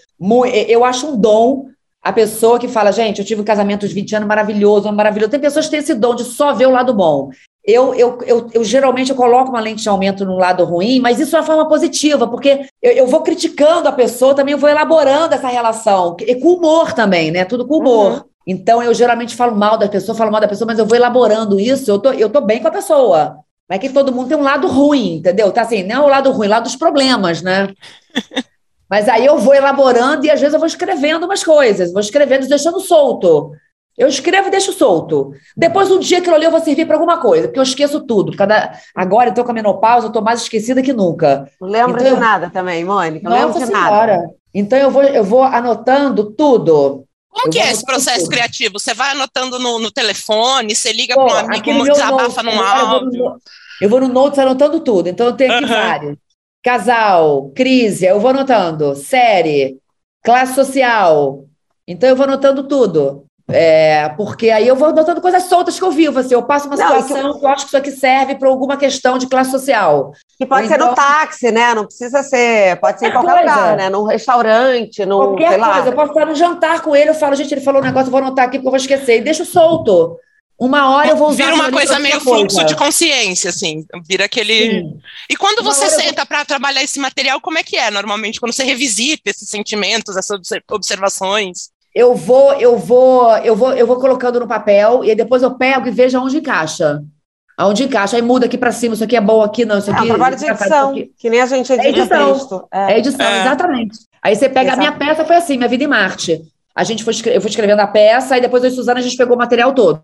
Eu acho um dom a pessoa que fala, gente, eu tive um casamento de 20 anos maravilhoso, maravilhoso. Tem pessoas que têm esse dom de só ver o lado bom. Eu, eu, eu, eu, geralmente eu coloco uma lente de aumento no lado ruim, mas isso é uma forma positiva, porque eu, eu vou criticando a pessoa, também eu vou elaborando essa relação, e com humor também, né? Tudo com humor. Uhum. Então eu geralmente falo mal da pessoa, falo mal da pessoa, mas eu vou elaborando isso, eu tô, eu tô bem com a pessoa. Mas é que todo mundo tem um lado ruim, entendeu? Tá assim, não é o lado ruim, o lado dos problemas, né? mas aí eu vou elaborando e às vezes eu vou escrevendo umas coisas, vou escrevendo, deixando solto. Eu escrevo e deixo solto. Depois, um dia que eu li, eu vou servir para alguma coisa, porque eu esqueço tudo. Cada... Agora, eu estou com a menopausa, eu estou mais esquecida que nunca. Não lembro então, de nada também, Mônica. Não lembro de senhora. nada. Então, eu vou, eu vou anotando tudo. Como eu que é esse processo tudo. criativo? Você vai anotando no, no telefone, você liga para um amigo, desabafa num áudio? Eu vou, no, eu vou no Notes anotando tudo. Então, eu tenho aqui uhum. vários. Casal, crise, eu vou anotando. Série, classe social. Então, eu vou anotando tudo. É, porque aí eu vou notando coisas soltas que eu vivo. Assim, eu passo uma situação não, que eu acho que isso aqui serve para alguma questão de classe social. Que pode ser no então táxi, né? Não precisa ser. Pode ser em qualquer coisa. lugar, né? Num restaurante, num. Qualquer coisa. Eu posso estar no jantar com ele, eu falo, gente, ele falou um negócio, eu vou anotar aqui porque eu vou esquecer. E deixo solto. Uma hora eu vou usar. Vira uma coisa meio fluxo coisa. de consciência, assim. Vira aquele. Sim. E quando uma você senta vou... para trabalhar esse material, como é que é normalmente? Quando você revisita esses sentimentos, essas observações? Eu vou, eu vou, eu vou, eu vou colocando no papel e depois eu pego e vejo aonde encaixa. Aonde encaixa, aí muda aqui para cima, isso aqui é bom, aqui não, isso aqui. É trabalho de edição, que nem a gente edita é edição, texto. É, é edição, é. exatamente. Aí você pega Exato. a minha peça, foi assim, minha vida em Marte. A gente foi, eu fui escrevendo a peça e depois eu e Suzana a gente pegou o material todo.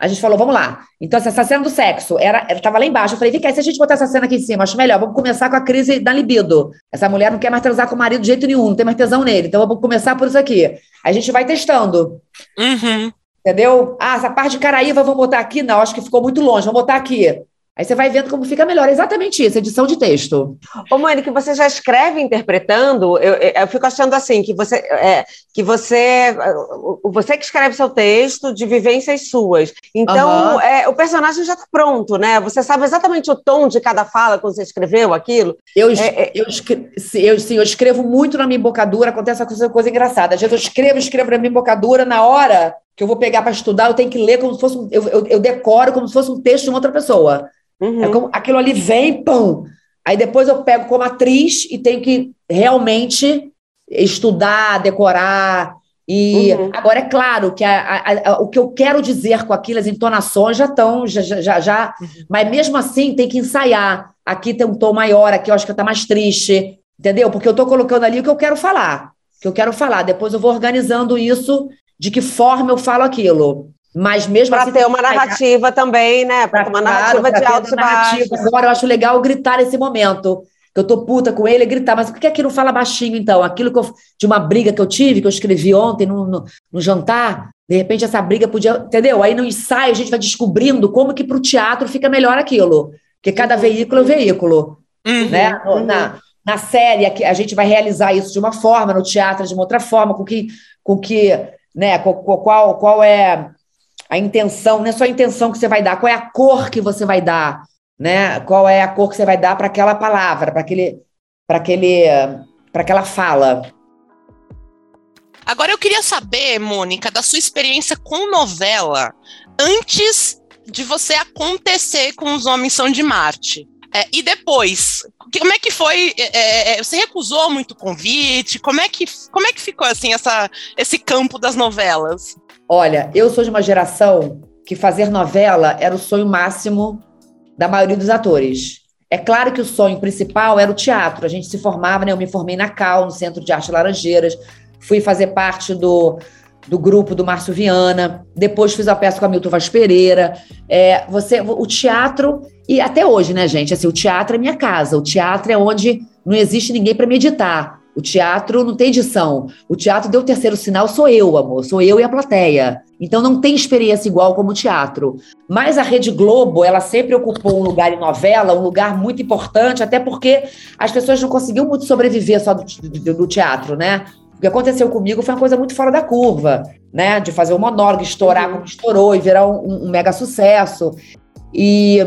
A gente falou, vamos lá. Então, essa cena do sexo era, estava lá embaixo. Eu falei, vem cá, se a gente botar essa cena aqui em cima, acho melhor. Vamos começar com a crise da libido. Essa mulher não quer mais transar com o marido de jeito nenhum, não tem mais tesão nele. Então, vamos começar por isso aqui. A gente vai testando. Uhum. Entendeu? Ah, essa parte de Caraíva, vamos botar aqui? Não, acho que ficou muito longe, vamos botar aqui. Aí você vai vendo como fica melhor. É exatamente isso, edição de texto. Ô, Mani, que você já escreve interpretando, eu, eu fico achando assim, que você é, que você você que escreve seu texto de vivências suas. Então, uhum. é, o personagem já está pronto, né? Você sabe exatamente o tom de cada fala quando você escreveu aquilo. Eu, é, é eu, eu, sim, eu escrevo muito na minha embocadura, acontece essa coisa, coisa engraçada. Às vezes eu escrevo, escrevo na minha embocadura, na hora que eu vou pegar para estudar, eu tenho que ler como se fosse um, eu, eu, eu, decoro como se fosse um texto de uma outra pessoa. Uhum. É como, aquilo ali vem, pão. Aí depois eu pego como atriz e tenho que realmente estudar, decorar. E uhum. agora é claro que a, a, a, o que eu quero dizer com aquilo, as entonações já estão, já, já, já uhum. mas mesmo assim tem que ensaiar. Aqui tem um tom maior, aqui eu acho que está mais triste, entendeu? Porque eu estou colocando ali o que eu quero falar, o que eu quero falar. Depois eu vou organizando isso de que forma eu falo aquilo. Mas mesmo pra assim. Ter uma narrativa também, né? Para ter uma narrativa de altos e baixos. Agora eu acho legal gritar nesse momento. Que eu tô puta com ele, gritar, mas por que aqui não fala baixinho, então? Aquilo que eu, de uma briga que eu tive, que eu escrevi ontem no, no, no jantar, de repente essa briga podia. Entendeu? Aí no ensaio a gente vai descobrindo como que para o teatro fica melhor aquilo. Porque cada uhum. veículo é um veículo. Uhum. Né? Uhum. Na, na série, a gente vai realizar isso de uma forma, no teatro de uma outra forma, com que, com que né? Qual, qual, qual é a intenção, não é só a intenção que você vai dar, qual é a cor que você vai dar, né? Qual é a cor que você vai dar para aquela palavra, para aquele, para aquele, para aquela fala. Agora eu queria saber, Mônica, da sua experiência com novela antes de você acontecer com os Homens São de Marte. É, e depois, como é que foi? É, é, é, você recusou muito convite? Como é que, como é que ficou assim essa, esse campo das novelas? Olha, eu sou de uma geração que fazer novela era o sonho máximo da maioria dos atores. É claro que o sonho principal era o teatro. A gente se formava, né? Eu me formei na Cal, no Centro de Arte Laranjeiras. Fui fazer parte do, do grupo do Márcio Viana. Depois fiz a peça com a Milton Vaz Pereira. É, você, o teatro e até hoje, né, gente? Assim, o teatro é minha casa. O teatro é onde não existe ninguém para meditar. O teatro não tem edição. O teatro deu o terceiro sinal, sou eu, amor. Sou eu e a plateia. Então não tem experiência igual como o teatro. Mas a Rede Globo, ela sempre ocupou um lugar em novela, um lugar muito importante, até porque as pessoas não conseguiam muito sobreviver só do, do, do teatro, né? O que aconteceu comigo foi uma coisa muito fora da curva, né? De fazer o monólogo estourar como estourou e virar um, um mega sucesso. E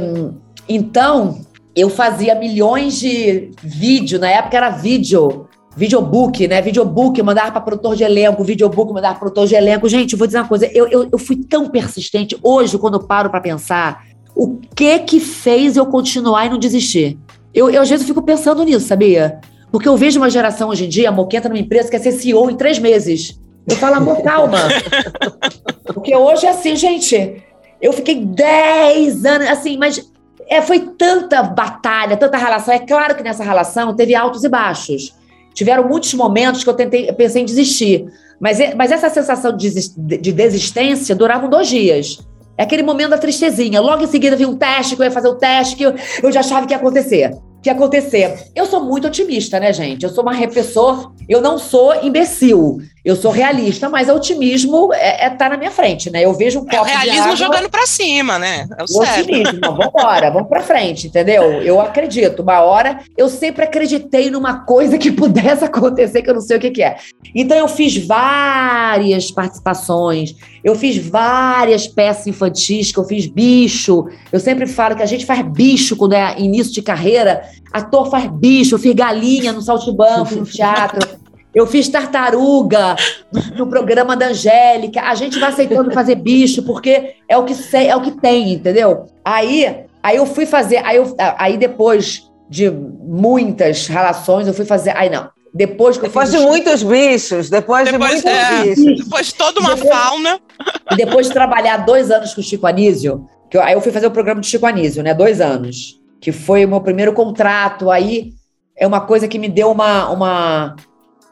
então, eu fazia milhões de vídeo, na época era vídeo, videobook, né? Videobook, mandava para produtor de elenco, videobook, mandava para produtor de elenco. Gente, vou dizer uma coisa, eu, eu, eu fui tão persistente. Hoje, quando eu paro para pensar, o que que fez eu continuar e não desistir? Eu, eu, às vezes, fico pensando nisso, sabia? Porque eu vejo uma geração hoje em dia, a Moqueta numa empresa que quer ser CEO em três meses. Eu falo, amor, calma. Porque hoje é assim, gente. Eu fiquei 10 anos, assim, mas é, foi tanta batalha, tanta relação. É claro que nessa relação teve altos e baixos. Tiveram muitos momentos que eu tentei, eu pensei em desistir. Mas, mas essa sensação de, de desistência durava dois dias. É aquele momento da tristezinha. Logo em seguida vi um teste, que eu ia fazer o teste, que eu, eu já achava que ia acontecer que acontecer. Eu sou muito otimista, né, gente? Eu sou uma pessoa, eu não sou imbecil, eu sou realista, mas o otimismo é, é tá na minha frente, né? Eu vejo um copo é o realismo água, jogando para cima, né? É o, o otimismo, vamos embora, vamos para frente, entendeu? Eu acredito. Uma hora eu sempre acreditei numa coisa que pudesse acontecer que eu não sei o que, que é. Então eu fiz várias participações, eu fiz várias peças infantis, que eu fiz bicho. Eu sempre falo que a gente faz bicho quando é início de carreira. Ator faz bicho, eu fiz galinha no saltibanco, no teatro. Eu fiz tartaruga no, no, programa da Angélica. A gente vai aceitando fazer bicho porque é o que sei, é o que tem, entendeu? Aí, aí eu fui fazer, aí, eu, aí depois de muitas relações, eu fui fazer, aí não, depois que depois de muitos bichos, depois, depois de muitos é, bichos. Depois de toda uma depois, fauna. Depois de trabalhar dois anos com o Chico Anísio, que eu, aí eu fui fazer o programa do Chico Anísio, né? Dois anos. Que foi o meu primeiro contrato. Aí é uma coisa que me deu uma, uma,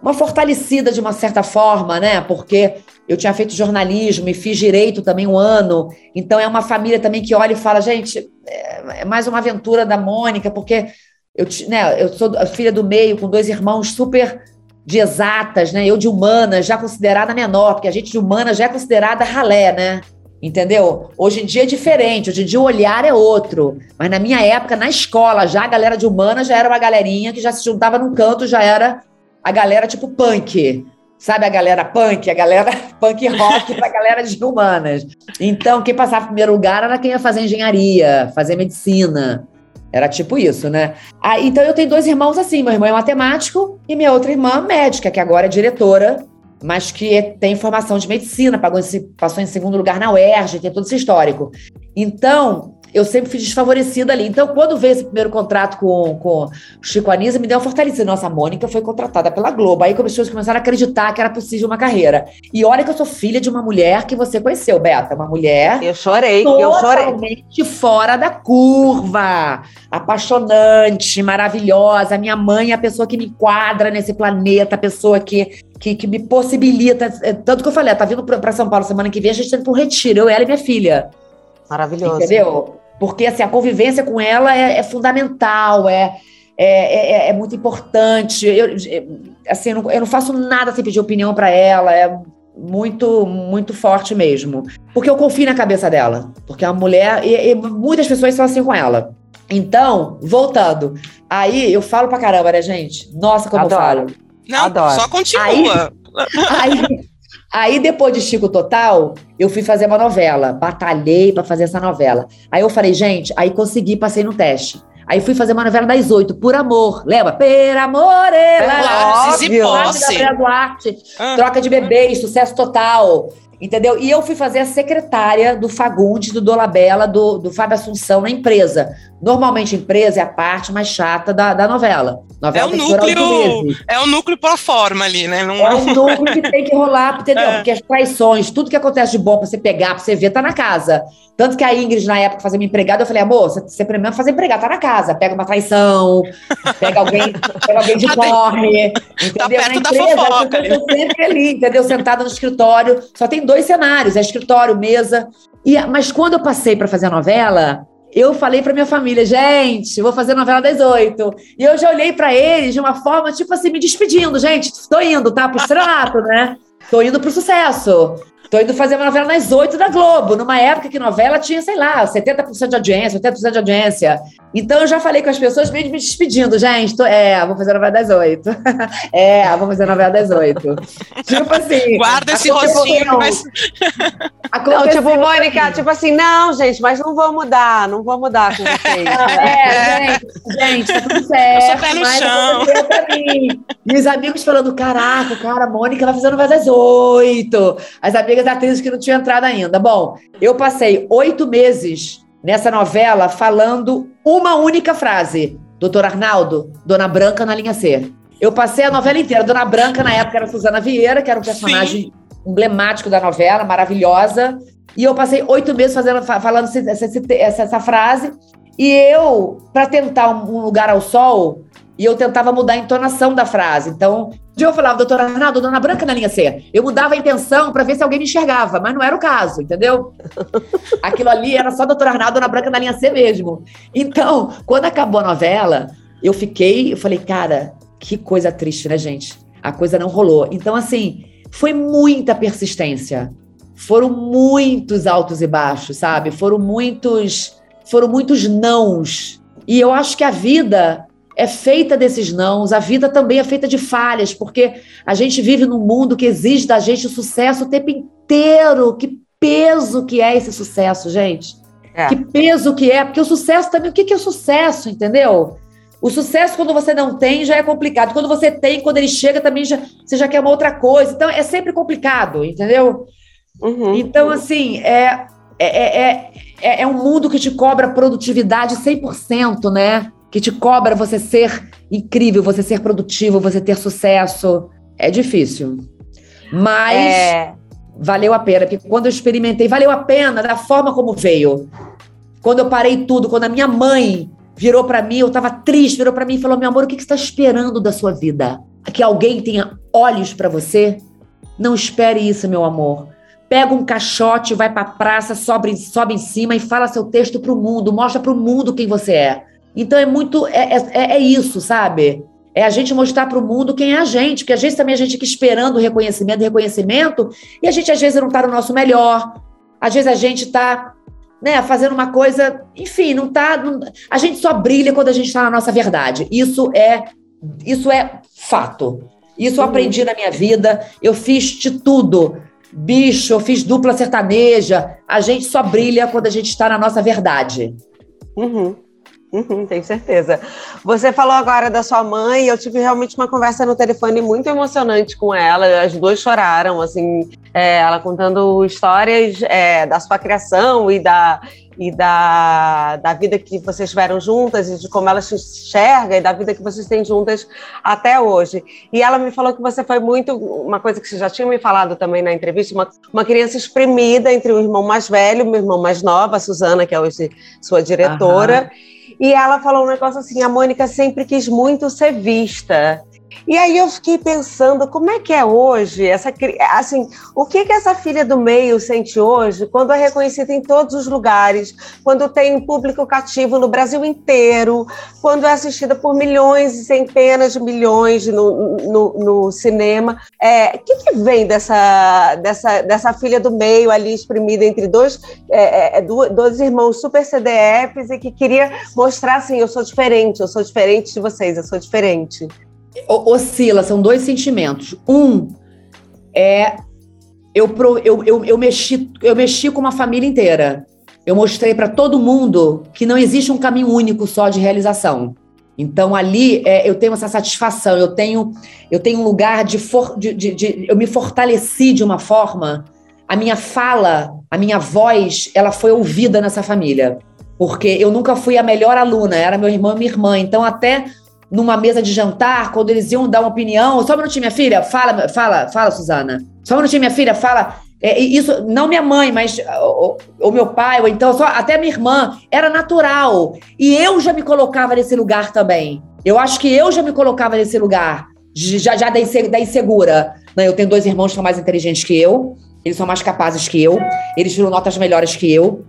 uma fortalecida de uma certa forma, né? Porque eu tinha feito jornalismo e fiz direito também um ano. Então é uma família também que olha e fala, gente, é, é mais uma aventura da Mônica, porque eu, né, eu sou filha do meio, com dois irmãos super de exatas, né? Eu de humanas, já considerada menor, porque a gente de humanas já é considerada ralé, né? Entendeu? Hoje em dia é diferente, hoje em dia o olhar é outro. Mas na minha época, na escola, já a galera de humanas já era uma galerinha que já se juntava num canto, já era a galera tipo punk. Sabe a galera punk? A galera punk rock pra galera de humanas. Então, quem passava em primeiro lugar era quem ia fazer engenharia, fazer medicina. Era tipo isso, né? Ah, então eu tenho dois irmãos assim, meu irmão é matemático e minha outra irmã médica, que agora é diretora mas que tem formação de medicina, passou em segundo lugar na UERJ, tem todo esse histórico. Então, eu sempre fui desfavorecida ali. Então, quando veio esse primeiro contrato com, com o Chico Anísio, me deu uma fortalecida. Nossa, a Mônica foi contratada pela Globo. Aí as pessoas começaram a acreditar que era possível uma carreira. E olha que eu sou filha de uma mulher que você conheceu, Beta. Uma mulher. Eu chorei, eu chorei. Totalmente fora da curva. Apaixonante, maravilhosa. Minha mãe é a pessoa que me enquadra nesse planeta, a pessoa que, que, que me possibilita. É, tanto que eu falei, ela tá vindo para São Paulo semana que vem, a gente tá indo um retiro, eu, ela e minha filha. Maravilhoso. Entendeu? Porque assim, a convivência com ela é, é fundamental, é, é, é, é, muito importante. Eu, assim, eu não, eu não faço nada sem pedir opinião para ela, é muito, muito forte mesmo. Porque eu confio na cabeça dela. Porque a mulher, e, e muitas pessoas são assim com ela. Então, voltando. Aí eu falo pra caramba, né, gente? Nossa, como Adoro. eu falo. Não, Adoro. só continua. Aí, aí, Aí, depois de Chico Total, eu fui fazer uma novela. Batalhei para fazer essa novela. Aí eu falei, gente, aí consegui, passei no teste. Aí fui fazer uma novela das oito, Por Amor. Lembra? Per Amor, ela. Gabriela Duarte. Ah. Troca de bebês, sucesso total. Entendeu? E eu fui fazer a secretária do Fagundes, do Dolabella, do, do Fábio Assunção na empresa. Normalmente, empresa é a parte mais chata da, da novela. novela é o núcleo, é o núcleo pro forma ali, né? Não... É o núcleo que tem que rolar, entendeu? É. Porque as traições, tudo que acontece de bom pra você pegar, pra você ver, tá na casa. Tanto que a Ingrid, na época, fazia uma empregada, eu falei, amor, você, você primeiro fazer empregada, tá na casa. Pega uma traição, pega alguém, pega alguém de tá porre, entendeu? Tá perto da fofoca. Eu sempre ali, entendeu? Sentada no escritório. Só tem dois cenários, é escritório, mesa. E, mas quando eu passei para fazer a novela, eu falei para minha família, gente, vou fazer novela das oito. E eu já olhei para eles de uma forma, tipo assim, me despedindo, gente, estou indo, tá? Pro estrelato, né? Estou indo pro sucesso. Tô indo fazer uma novela nas oito da Globo, numa época que novela tinha, sei lá, 70% de audiência, 80% de audiência. Então eu já falei com as pessoas meio me despedindo, gente. Tô, é, vou fazer a novela das oito. é, vou fazer a novela das oito. tipo assim. Guarda esse rostinho. Mas... Não, tipo, Mônica, tipo assim, não, gente, mas não vou mudar, não vou mudar com vocês. é, gente, gente, tá tudo certo. Eu sou pé no chão. E os amigos falando: caraca, cara, a Mônica vai fazer a novela das oito. As amigas atrizes que não tinham entrado ainda. Bom, eu passei oito meses nessa novela falando uma única frase. Doutor Arnaldo, Dona Branca na linha C. Eu passei a novela inteira. Dona Branca, na época, era Suzana Vieira, que era um personagem Sim. emblemático da novela, maravilhosa. E eu passei oito meses fazendo, falando essa, essa, essa frase. E eu, para tentar um lugar ao sol, e eu tentava mudar a entonação da frase. Então, dia eu falava, doutora Arnaldo, dona Branca na linha C. Eu mudava a intenção para ver se alguém me enxergava, mas não era o caso, entendeu? Aquilo ali era só doutora Arnaldo, dona Branca na linha C mesmo. Então, quando acabou a novela, eu fiquei, eu falei, cara, que coisa triste, né, gente? A coisa não rolou. Então, assim, foi muita persistência. Foram muitos altos e baixos, sabe? Foram muitos, foram muitos nãos. E eu acho que a vida é feita desses nãos, a vida também é feita de falhas, porque a gente vive num mundo que exige da gente o sucesso o tempo inteiro. Que peso que é esse sucesso, gente. É. Que peso que é, porque o sucesso também, o que é o sucesso, entendeu? O sucesso, quando você não tem, já é complicado. Quando você tem, quando ele chega, também já, você já quer uma outra coisa. Então, é sempre complicado, entendeu? Uhum. Então, assim, é, é, é, é, é um mundo que te cobra produtividade 100%, né? Que te cobra você ser incrível, você ser produtivo, você ter sucesso. É difícil. Mas é... valeu a pena, porque quando eu experimentei, valeu a pena da forma como veio. Quando eu parei tudo, quando a minha mãe virou para mim, eu estava triste, virou para mim e falou: "Meu amor, o que você está esperando da sua vida? Que alguém tenha olhos para você? Não espere isso, meu amor. Pega um caixote, vai para a praça, sobe, sobe em cima e fala seu texto para o mundo, mostra para o mundo quem você é. Então é muito. É, é, é isso, sabe? É a gente mostrar para o mundo quem é a gente, porque às vezes também a gente fica esperando reconhecimento, reconhecimento, e a gente às vezes não está no nosso melhor, às vezes a gente está né, fazendo uma coisa, enfim, não está. a gente só brilha quando a gente está na nossa verdade. Isso é, isso é fato. Isso eu uhum. aprendi na minha vida. Eu fiz de tudo. Bicho, eu fiz dupla sertaneja. A gente só brilha quando a gente está na nossa verdade. Uhum. Uhum, tenho certeza. Você falou agora da sua mãe, eu tive realmente uma conversa no telefone muito emocionante com ela. As duas choraram, assim, é, ela contando histórias é, da sua criação e da e da, da vida que vocês tiveram juntas e de como ela se enxerga e da vida que vocês têm juntas até hoje. E ela me falou que você foi muito, uma coisa que você já tinha me falado também na entrevista, uma, uma criança exprimida entre o irmão mais velho o irmão mais novo, a Suzana, que é hoje sua diretora. E ela falou um negócio assim: a Mônica sempre quis muito ser vista. E aí eu fiquei pensando como é que é hoje essa assim, o que que essa filha do meio sente hoje quando é reconhecida em todos os lugares, quando tem público cativo no Brasil inteiro, quando é assistida por milhões e centenas de milhões no, no, no cinema. É, o que, que vem dessa, dessa, dessa filha do meio ali exprimida entre dois, é, é, é dois irmãos super CDFs e que queria mostrar assim, eu sou diferente, eu sou diferente de vocês, eu sou diferente oscila, são dois sentimentos. Um é eu, eu, eu, eu, mexi, eu mexi com uma família inteira. Eu mostrei para todo mundo que não existe um caminho único só de realização. Então ali é, eu tenho essa satisfação, eu tenho eu tenho um lugar de, for, de, de, de, eu me fortaleci de uma forma. A minha fala, a minha voz, ela foi ouvida nessa família, porque eu nunca fui a melhor aluna, era meu irmão e minha irmã. Então até numa mesa de jantar, quando eles iam dar uma opinião, só um minutinho, minha filha, fala, fala, fala, Suzana. Só um minutinho, minha filha, fala. É, isso, não minha mãe, mas o, o, meu pai, ou então só até minha irmã, era natural. E eu já me colocava nesse lugar também. Eu acho que eu já me colocava nesse lugar, já, já da, insegura. Né? Eu tenho dois irmãos que são mais inteligentes que eu, eles são mais capazes que eu, eles tiram notas melhores que eu.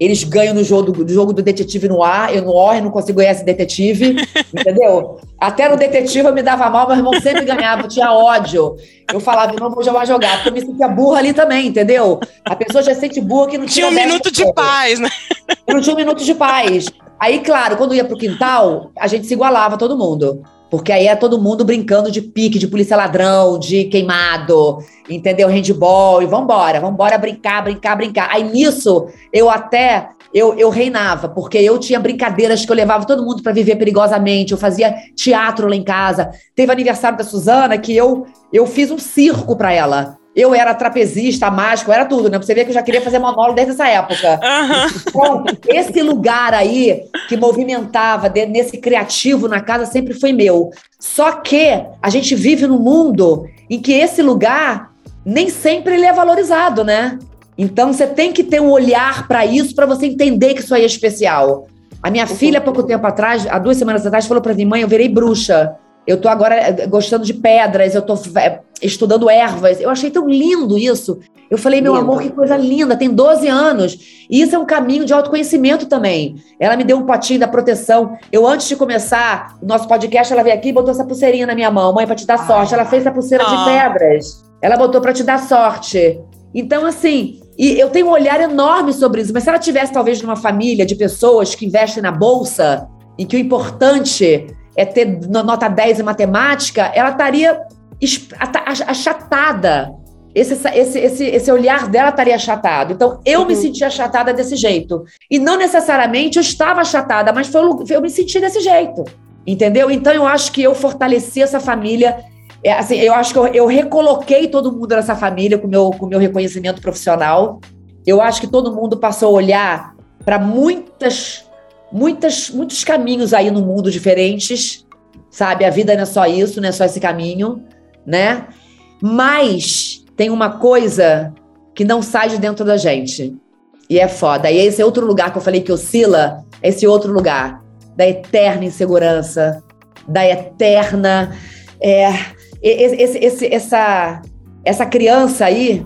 Eles ganham no jogo do, jogo do detetive no ar, eu no OR não consigo ganhar esse detetive, entendeu? Até no detetive eu me dava mal, meu irmão sempre ganhava, tinha ódio. Eu falava, não vou jogar jogar, porque eu me sentia burra ali também, entendeu? A pessoa já sente burra que não tinha. Tinha um minuto de paz, né? Eu não tinha um minuto de paz. Aí, claro, quando ia pro quintal, a gente se igualava todo mundo. Porque aí é todo mundo brincando de pique, de polícia ladrão, de queimado, entendeu? Handball, e vambora, vambora brincar, brincar, brincar. Aí nisso, eu até, eu, eu reinava, porque eu tinha brincadeiras que eu levava todo mundo para viver perigosamente, eu fazia teatro lá em casa. Teve aniversário da Suzana que eu, eu fiz um circo para ela. Eu era trapezista, mágico, era tudo, né? Pra você ver que eu já queria fazer monólogo desde essa época. Uhum. Então, esse lugar aí que movimentava nesse criativo na casa sempre foi meu. Só que a gente vive num mundo em que esse lugar nem sempre ele é valorizado, né? Então você tem que ter um olhar para isso para você entender que isso aí é especial. A minha uhum. filha, pouco tempo atrás, há duas semanas atrás, falou para mim: mãe, eu virei bruxa. Eu tô agora eh, gostando de pedras, eu tô eh, estudando ervas. Eu achei tão lindo isso. Eu falei, meu amor, que coisa linda, tem 12 anos. E isso é um caminho de autoconhecimento também. Ela me deu um potinho da proteção. Eu, antes de começar o nosso podcast, ela veio aqui e botou essa pulseirinha na minha mão. Mãe, para te dar sorte. Ela fez a pulseira ah. de pedras. Ela botou para te dar sorte. Então, assim, e eu tenho um olhar enorme sobre isso. Mas se ela tivesse, talvez, numa família de pessoas que investem na bolsa, em que o importante é ter nota 10 em matemática, ela estaria achatada. Esse, esse, esse, esse olhar dela estaria achatado. Então, eu uhum. me senti achatada desse jeito. E não necessariamente eu estava achatada, mas foi, eu me senti desse jeito. Entendeu? Então, eu acho que eu fortaleci essa família. É, assim, eu acho que eu, eu recoloquei todo mundo nessa família com meu, o com meu reconhecimento profissional. Eu acho que todo mundo passou a olhar para muitas muitas, muitos caminhos aí no mundo diferentes, sabe? A vida não é só isso, não é só esse caminho, né? Mas tem uma coisa que não sai de dentro da gente. E é foda. E esse é outro lugar que eu falei que oscila, esse outro lugar da eterna insegurança, da eterna. É, esse, esse, essa, essa criança aí,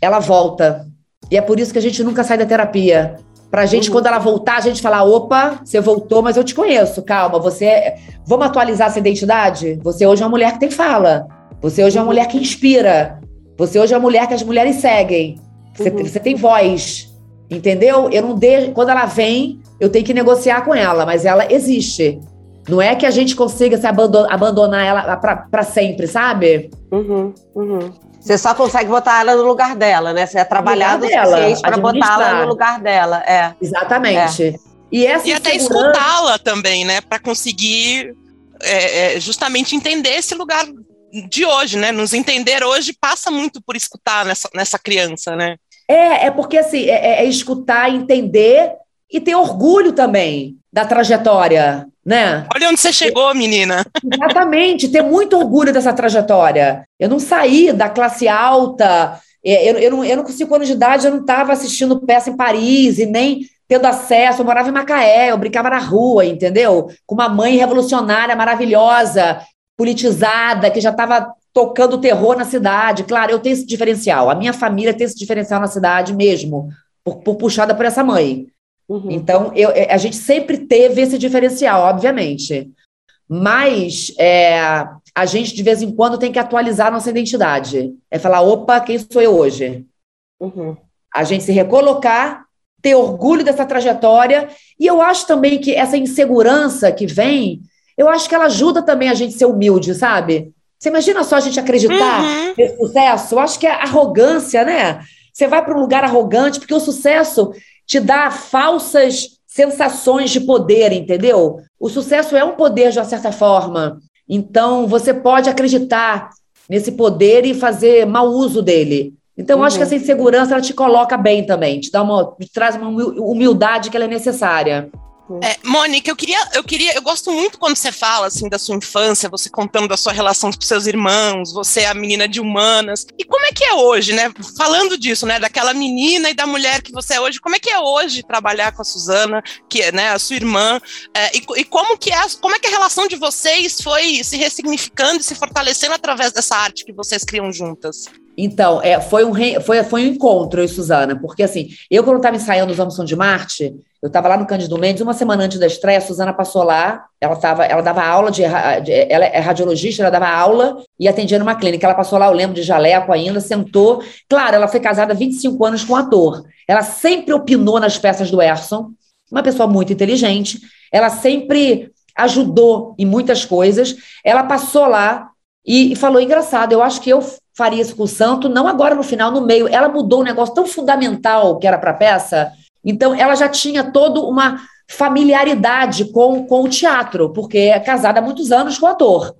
ela volta. E é por isso que a gente nunca sai da terapia. Pra gente, uhum. quando ela voltar, a gente falar: opa, você voltou, mas eu te conheço, calma, você. É... Vamos atualizar essa identidade? Você hoje é uma mulher que tem fala. Você hoje é uma mulher que inspira. Você hoje é uma mulher que as mulheres seguem. Você, uhum. você tem voz. Entendeu? Eu não deixo. Quando ela vem, eu tenho que negociar com ela, mas ela existe. Não é que a gente consiga se abandonar, abandonar ela para sempre, sabe? Uhum, uhum. Você só consegue botar ela no lugar dela, né? Você é trabalhado o suficiente para botar ela no lugar dela. É. Exatamente. É. E, essa e até escutá-la também, né? Para conseguir é, é, justamente entender esse lugar de hoje, né? Nos entender hoje passa muito por escutar nessa, nessa criança, né? É, é porque assim, é, é escutar, entender e ter orgulho também da trajetória, né? Olha onde você chegou, menina. Exatamente, ter muito orgulho dessa trajetória. Eu não saí da classe alta, é, eu, eu, não, eu não, com cinco anos de idade, eu não estava assistindo peça em Paris e nem tendo acesso, eu morava em Macaé, eu brincava na rua, entendeu? Com uma mãe revolucionária maravilhosa, politizada, que já estava tocando terror na cidade. Claro, eu tenho esse diferencial. A minha família tem esse diferencial na cidade mesmo, por, por puxada por essa mãe. Uhum. Então, eu, é, a gente sempre teve esse diferencial, obviamente. Mas é, a gente, de vez em quando, tem que atualizar a nossa identidade. É falar, opa, quem sou eu hoje? Uhum. A gente se recolocar, ter orgulho dessa trajetória. E eu acho também que essa insegurança que vem, eu acho que ela ajuda também a gente ser humilde, sabe? Você imagina só a gente acreditar uhum. nesse sucesso? Eu acho que é arrogância, né? Você vai para um lugar arrogante, porque o sucesso te dá falsas sensações de poder, entendeu? O sucesso é um poder de uma certa forma. Então, você pode acreditar nesse poder e fazer mau uso dele. Então, uhum. eu acho que uhum. essa insegurança ela te coloca bem também, te dá uma, te traz uma humildade que ela é necessária. É, Mônica, eu queria, eu queria, eu gosto muito quando você fala assim da sua infância, você contando da sua relação com seus irmãos, você é a menina de humanas. E como é que é hoje, né? Falando disso, né, daquela menina e da mulher que você é hoje, como é que é hoje trabalhar com a Suzana, que é, né, a sua irmã, é, e, e, como que é, como é que a relação de vocês foi se ressignificando e se fortalecendo através dessa arte que vocês criam juntas? Então, é, foi, um re... foi, foi um encontro, eu e Suzana, porque assim, eu quando estava ensaiando os Homens São de Marte, eu estava lá no Cândido Mendes, uma semana antes da estreia, a Suzana passou lá, ela, tava, ela dava aula de, Ela é radiologista, ela dava aula e atendia numa clínica. Ela passou lá, eu lembro de jaleco ainda, sentou. Claro, ela foi casada há 25 anos com um ator. Ela sempre opinou nas peças do Erson, uma pessoa muito inteligente. Ela sempre ajudou em muitas coisas. Ela passou lá e, e falou: engraçado, eu acho que eu faria isso com o Santo, não agora no final, no meio. Ela mudou um negócio tão fundamental que era para a peça. Então, ela já tinha toda uma familiaridade com, com o teatro, porque é casada há muitos anos com o ator,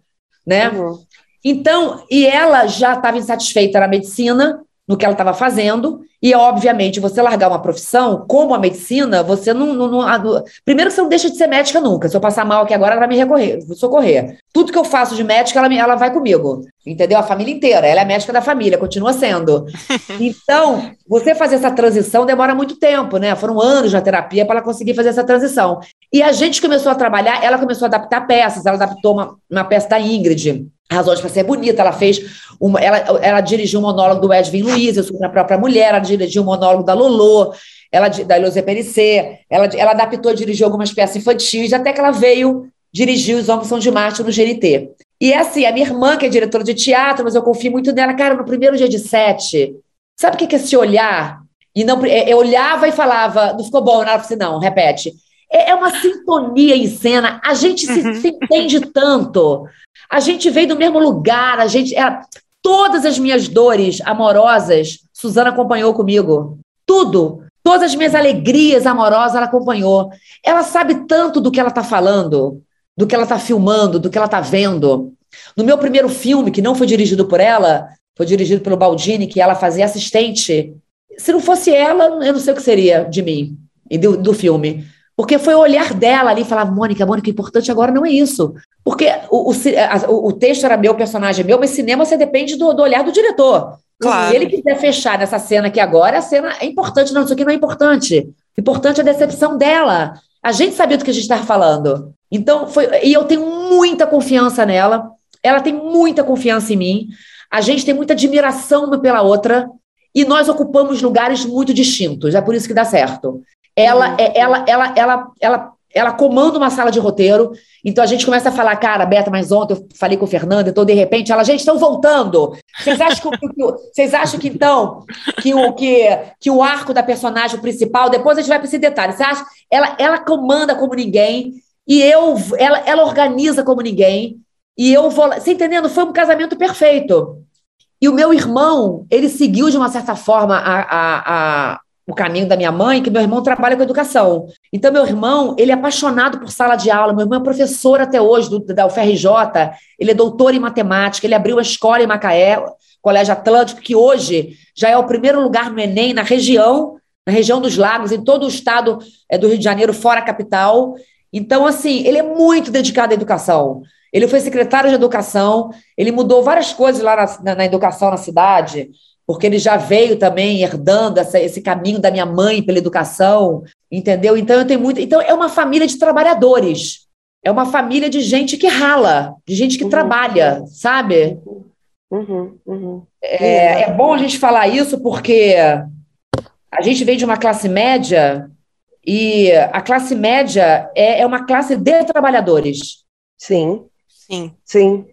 né? Uhum. Então, e ela já estava insatisfeita na medicina, no que ela estava fazendo, e obviamente você largar uma profissão como a medicina, você não, não, não, Primeiro que você não deixa de ser médica nunca. Se eu passar mal aqui agora, ela vai me recorrer, socorrer. Tudo que eu faço de médica, ela, ela vai comigo. Entendeu? A família inteira. Ela é médica da família, continua sendo. Então, você fazer essa transição demora muito tempo, né? Foram anos na terapia para ela conseguir fazer essa transição. E a gente começou a trabalhar, ela começou a adaptar peças, ela adaptou uma, uma peça da Ingrid, Razões para Ser Bonita, ela fez uma, ela, ela dirigiu um monólogo do Edwin Luiz, eu sobre a própria mulher, ela dirigiu um monólogo da Lolo, ela, da Eleusa Perissé, ela, ela adaptou e dirigiu algumas peças infantis, até que ela veio dirigir Os Homens São de Marte no GNT. E é assim, a minha irmã, que é diretora de teatro, mas eu confio muito nela, cara, no primeiro dia de sete, sabe o que é esse olhar? E não, é, eu olhava e falava, não ficou bom, ela falou assim, não, repete. É, é uma sintonia em cena, a gente se, uhum. se entende tanto, a gente veio do mesmo lugar, a gente. É, todas as minhas dores amorosas, Suzana acompanhou comigo. Tudo. Todas as minhas alegrias amorosas, ela acompanhou. Ela sabe tanto do que ela está falando, do que ela está filmando, do que ela está vendo. No meu primeiro filme, que não foi dirigido por ela, foi dirigido pelo Baldini, que ela fazia assistente. Se não fosse ela, eu não sei o que seria de mim e do, do filme. Porque foi o olhar dela ali e falar, Mônica, Mônica, o importante agora não é isso. Porque o, o, o, texto era meu, o personagem é meu, mas cinema você depende do, do olhar do diretor. Claro. Se ele quiser fechar nessa cena aqui agora, a cena é importante, não, isso aqui não é importante. Importante é a decepção dela. A gente sabia do que a gente estava falando. Então, foi. E eu tenho muita confiança nela. Ela tem muita confiança em mim. A gente tem muita admiração uma pela outra. E nós ocupamos lugares muito distintos. É por isso que dá certo. Ela, uhum. é, ela, ela, ela, ela, ela comanda uma sala de roteiro. Então a gente começa a falar, cara, Beta, mas ontem eu falei com o Fernando, então de repente ela, gente, estão voltando. Vocês acham que, que, vocês acham que então que o, que, que o arco da personagem principal, depois a gente vai para esse detalhe. Você acha? Ela, ela comanda como ninguém e eu, ela, ela organiza como ninguém. E eu vou. Você entendendo? Foi um casamento perfeito. E o meu irmão, ele seguiu de uma certa forma a, a, a o caminho da minha mãe, que meu irmão trabalha com educação. Então, meu irmão, ele é apaixonado por sala de aula. Meu irmão é professor até hoje do, da UFRJ, ele é doutor em matemática, ele abriu a escola em Macaé, Colégio Atlântico, que hoje já é o primeiro lugar no Enem na região, na região dos lagos, em todo o estado é, do Rio de Janeiro, fora a capital. Então, assim, ele é muito dedicado à educação. Ele foi secretário de educação, ele mudou várias coisas lá na, na, na educação na cidade porque ele já veio também herdando essa, esse caminho da minha mãe pela educação, entendeu? Então eu tenho muito. Então é uma família de trabalhadores, é uma família de gente que rala, de gente que uhum. trabalha, sabe? Uhum, uhum. É, é bom a gente falar isso porque a gente vem de uma classe média e a classe média é, é uma classe de trabalhadores. Sim, sim, sim.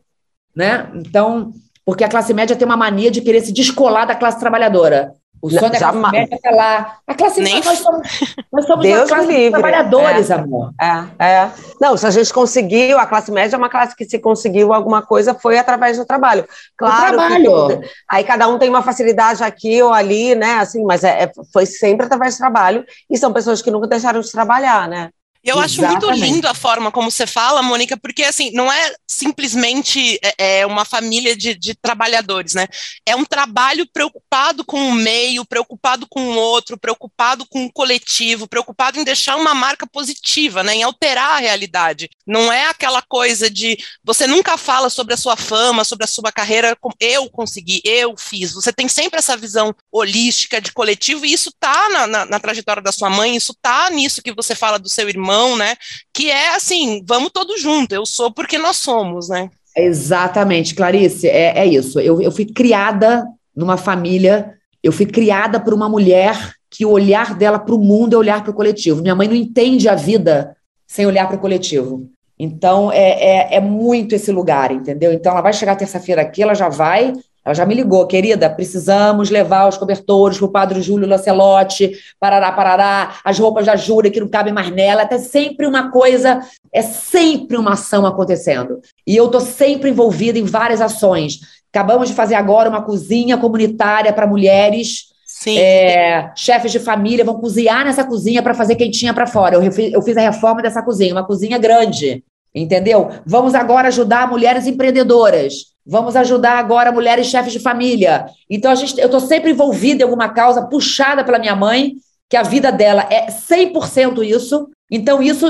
Né? Então, porque a classe média tem uma mania de querer se descolar da classe trabalhadora. O sonho da classe média está lá. A classe média, nós somos, nós somos Deus uma classe livre. de trabalhadores, é, amor. É, é. Não, se a gente conseguiu, a classe média é uma classe que se conseguiu alguma coisa foi através do trabalho. Claro. trabalho. Que, aí cada um tem uma facilidade aqui ou ali, né? Assim, mas é, é, foi sempre através do trabalho. E são pessoas que nunca deixaram de trabalhar, né? Eu acho muito lindo a forma como você fala, Mônica, porque assim, não é simplesmente é, é, uma família de, de, trabalhadores, né? É um trabalho preocupado com o meio, preocupado com o outro, preocupado com o coletivo, preocupado em deixar uma marca positiva, né? Em alterar a realidade. Não é aquela coisa de você nunca fala sobre a sua fama, sobre a sua carreira, eu consegui, eu fiz. Você tem sempre essa visão holística de coletivo, e isso tá na, na, na trajetória da sua mãe, isso tá nisso que você fala do seu irmão irmão, né? Que é assim, vamos todos juntos, eu sou porque nós somos, né? Exatamente, Clarice, é, é isso. Eu, eu fui criada numa família, eu fui criada por uma mulher que o olhar dela para o mundo é olhar para o coletivo. Minha mãe não entende a vida sem olhar para o coletivo. Então, é, é, é, muito esse lugar, entendeu? Então, ela vai chegar terça-feira aqui, ela já vai ela já me ligou, querida, precisamos levar os cobertores para o Padre Júlio Lancelotti, parará, parará, as roupas da Júlia que não cabem mais nela, até sempre uma coisa, é sempre uma ação acontecendo. E eu estou sempre envolvida em várias ações. Acabamos de fazer agora uma cozinha comunitária para mulheres. É, chefes de família vão cozinhar nessa cozinha para fazer quentinha para fora. Eu, eu fiz a reforma dessa cozinha, uma cozinha grande, entendeu? Vamos agora ajudar mulheres empreendedoras. Vamos ajudar agora mulheres chefes de família. Então, a gente, eu estou sempre envolvida em alguma causa, puxada pela minha mãe, que a vida dela é 100% isso. Então, isso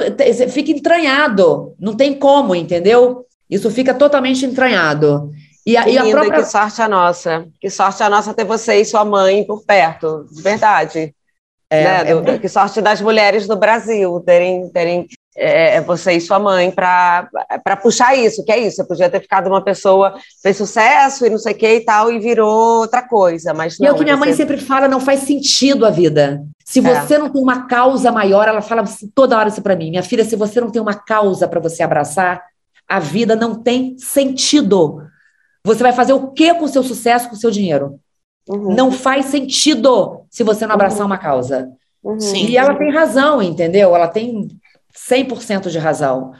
fica entranhado. Não tem como, entendeu? Isso fica totalmente entranhado. E a, que, e a própria... que sorte a nossa. Que sorte a nossa ter você e sua mãe por perto, de verdade. É, né? é... Que sorte das mulheres do Brasil terem, terem é, é, você e sua mãe para puxar isso, que é isso. Você podia ter ficado uma pessoa, fez sucesso e não sei o que e tal, e virou outra coisa. Mas não, e é o que minha você... mãe sempre fala: não faz sentido a vida. Se é. você é. não tem uma causa maior, ela fala toda hora isso para mim, minha filha, se você não tem uma causa para você abraçar, a vida não tem sentido. Você vai fazer o que com o seu sucesso, com o seu dinheiro? Uhum. Não faz sentido se você não abraçar uhum. uma causa. Uhum. E ela tem razão, entendeu? Ela tem 100% de razão.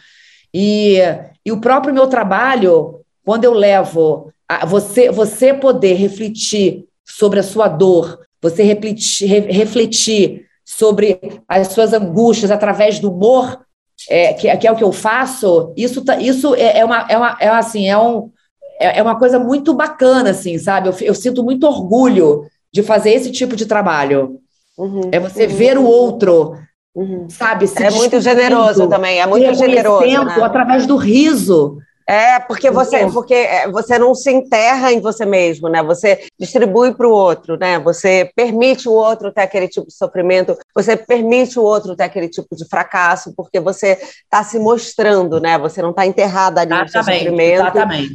E, e o próprio meu trabalho, quando eu levo a você, você poder refletir sobre a sua dor, você refletir, refletir sobre as suas angústias através do humor, é, que, que, é o que eu faço, isso, tá, isso é, é, uma, é, uma, é assim, é, um, é, é uma coisa muito bacana, assim, sabe? Eu, eu sinto muito orgulho de fazer esse tipo de trabalho. Uhum, é você uhum. ver o outro Uhum. Sabe? é muito generoso também, é muito generoso. Né? Através do riso. É, porque você, porque é, você não se enterra em você mesmo, né? Você distribui para o outro, né? Você permite o outro ter aquele tipo de sofrimento, você permite o outro ter aquele tipo de fracasso, porque você está se mostrando, né? Você não está enterrada ali no seu sofrimento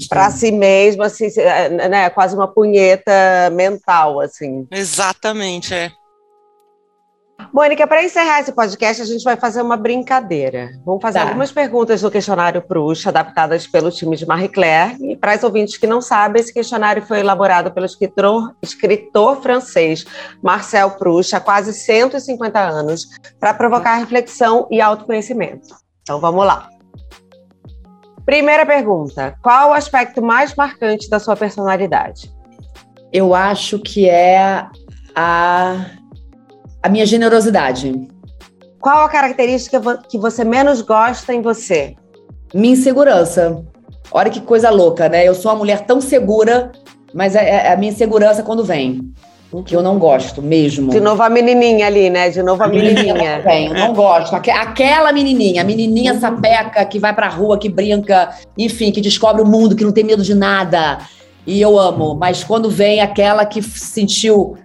para si mesmo, assim, é, né? Quase uma punheta mental, assim. Exatamente, é. Mônica, para encerrar esse podcast, a gente vai fazer uma brincadeira. Vamos fazer tá. algumas perguntas do questionário Proust, adaptadas pelo time de Marie Claire. E para os ouvintes que não sabem, esse questionário foi elaborado pelo escritor, escritor francês Marcel Proust há quase 150 anos, para provocar reflexão e autoconhecimento. Então vamos lá. Primeira pergunta: qual o aspecto mais marcante da sua personalidade? Eu acho que é a A minha generosidade. Qual a característica que você menos gosta em você? Minha insegurança. Olha que coisa louca, né? Eu sou uma mulher tão segura, mas é, é a minha insegurança quando vem. Que eu não gosto mesmo. De novo a menininha ali, né? De novo a, a menininha. menininha. Eu não gosto. Aquela menininha, a menininha sapeca que vai pra rua, que brinca, enfim, que descobre o mundo, que não tem medo de nada. E eu amo. Mas quando vem aquela que sentiu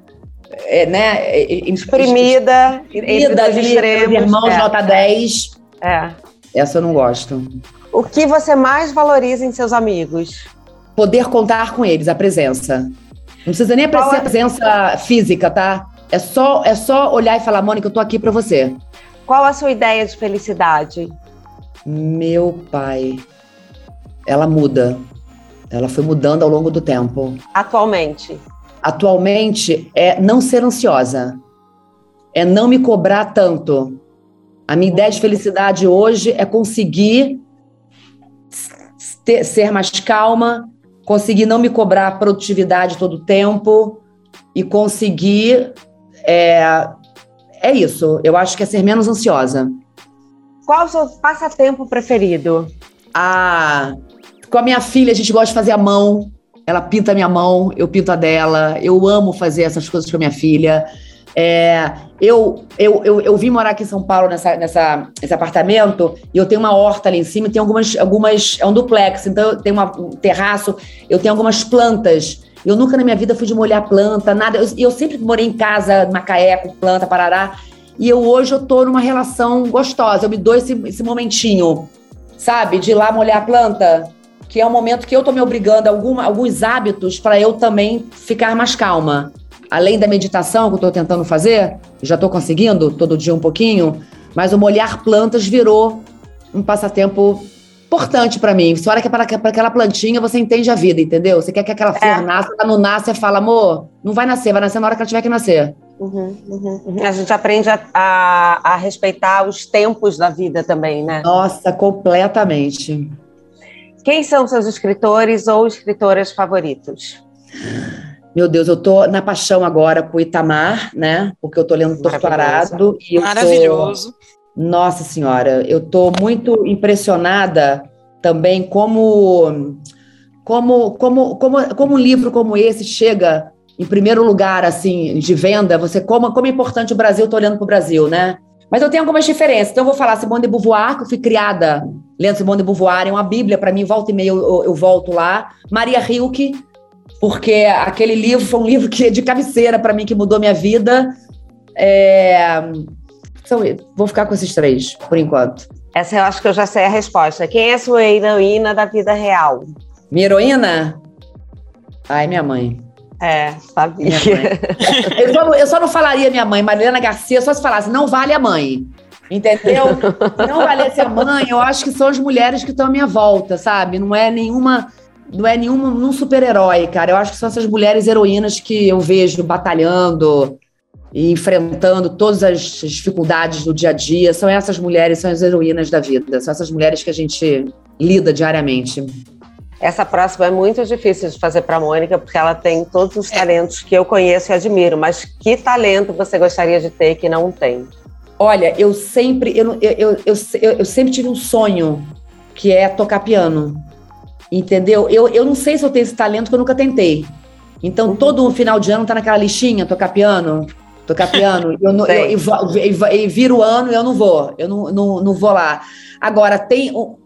é, né, exprimida, exprimida ali, extremos, irmãos é. nota 10. É. Essa eu não gosto. O que você mais valoriza em seus amigos? Poder contar com eles, a presença. Não precisa nem aparecer a presença física, tá? É só, é só olhar e falar, Mônica, eu tô aqui para você. Qual a sua ideia de felicidade? Meu pai. Ela muda. Ela foi mudando ao longo do tempo. Atualmente? Atualmente é não ser ansiosa, é não me cobrar tanto. A minha ideia de felicidade hoje é conseguir ter, ser mais calma, conseguir não me cobrar produtividade todo o tempo e conseguir. É, é isso. Eu acho que é ser menos ansiosa. Qual o seu passatempo preferido? Ah, com a minha filha, a gente gosta de fazer a mão. Ela pinta a minha mão, eu pinto a dela. Eu amo fazer essas coisas com a minha filha. É, eu, eu, eu, eu vim morar aqui em São Paulo nessa, nessa, nesse apartamento e eu tenho uma horta ali em cima e tem algumas, algumas. É um duplex, então eu tenho uma, um terraço, eu tenho algumas plantas. Eu nunca na minha vida fui de molhar planta, nada. Eu, eu sempre morei em casa, Macaé, com planta, parará. E eu hoje eu tô numa relação gostosa. Eu me dou esse, esse momentinho, sabe? De ir lá molhar a planta que é um momento que eu estou me obrigando a alguma, alguns hábitos para eu também ficar mais calma. Além da meditação que eu estou tentando fazer, já estou conseguindo todo dia um pouquinho, mas o molhar plantas virou um passatempo importante para mim. Você olha que é para aquela plantinha, você entende a vida, entendeu? Você quer que aquela flor é. nasça, ela não nasce, você fala, amor, não vai nascer, vai nascer na hora que ela tiver que nascer. Uhum, uhum, uhum. A gente aprende a, a, a respeitar os tempos da vida também, né? Nossa, completamente. Quem são seus escritores ou escritoras favoritos? Meu Deus, eu tô na paixão agora por Itamar, né? Porque eu tô lendo Torturado. E Maravilhoso. Tô... Nossa Senhora, eu tô muito impressionada também como, como, como, como, como um livro como esse chega em primeiro lugar, assim, de venda. Você como, como é importante o Brasil, eu tô olhando pro Brasil, né? Mas eu tenho algumas diferenças. Então, eu vou falar Simone de Beauvoir, que eu fui criada lendo Simone de Beauvoir, é uma bíblia para mim, volta e meia eu, eu, volto lá. Maria Hilke, porque aquele livro foi um livro que de cabeceira para mim, que mudou minha vida. É... Então, vou ficar com esses três, por enquanto. Essa eu acho que eu já sei a resposta. Quem é sua heroína da vida real? Minha heroína? Ai, minha mãe. É, sabia. eu, só eu só não falaria minha mãe, Mariana Garcia, só se falasse, não vale a mãe. Entendeu? não valesse a mãe, eu acho que são as mulheres que estão à minha volta, sabe? Não é nenhuma. Não é nenhum super-herói, cara. Eu acho que são essas mulheres heroínas que eu vejo batalhando e enfrentando todas as dificuldades do dia a dia. São essas mulheres, são as heroínas da vida. São essas mulheres que a gente lida diariamente. Essa próxima é muito difícil de fazer para a Mônica, porque ela tem todos os talentos que eu conheço e admiro. Mas que talento você gostaria de ter que não tem? Olha, eu sempre, eu, eu, eu, eu, sempre tive um sonho que é tocar piano. Entendeu? Eu, eu não sei se eu tenho esse talento que eu nunca tentei. Então, uhum. todo final de ano tá naquela listinha, tocar piano, tocar piano. eu, não, eu, eu, viro o ano e eu não vou. Eu não, não, não vou lá. Agora, tem um,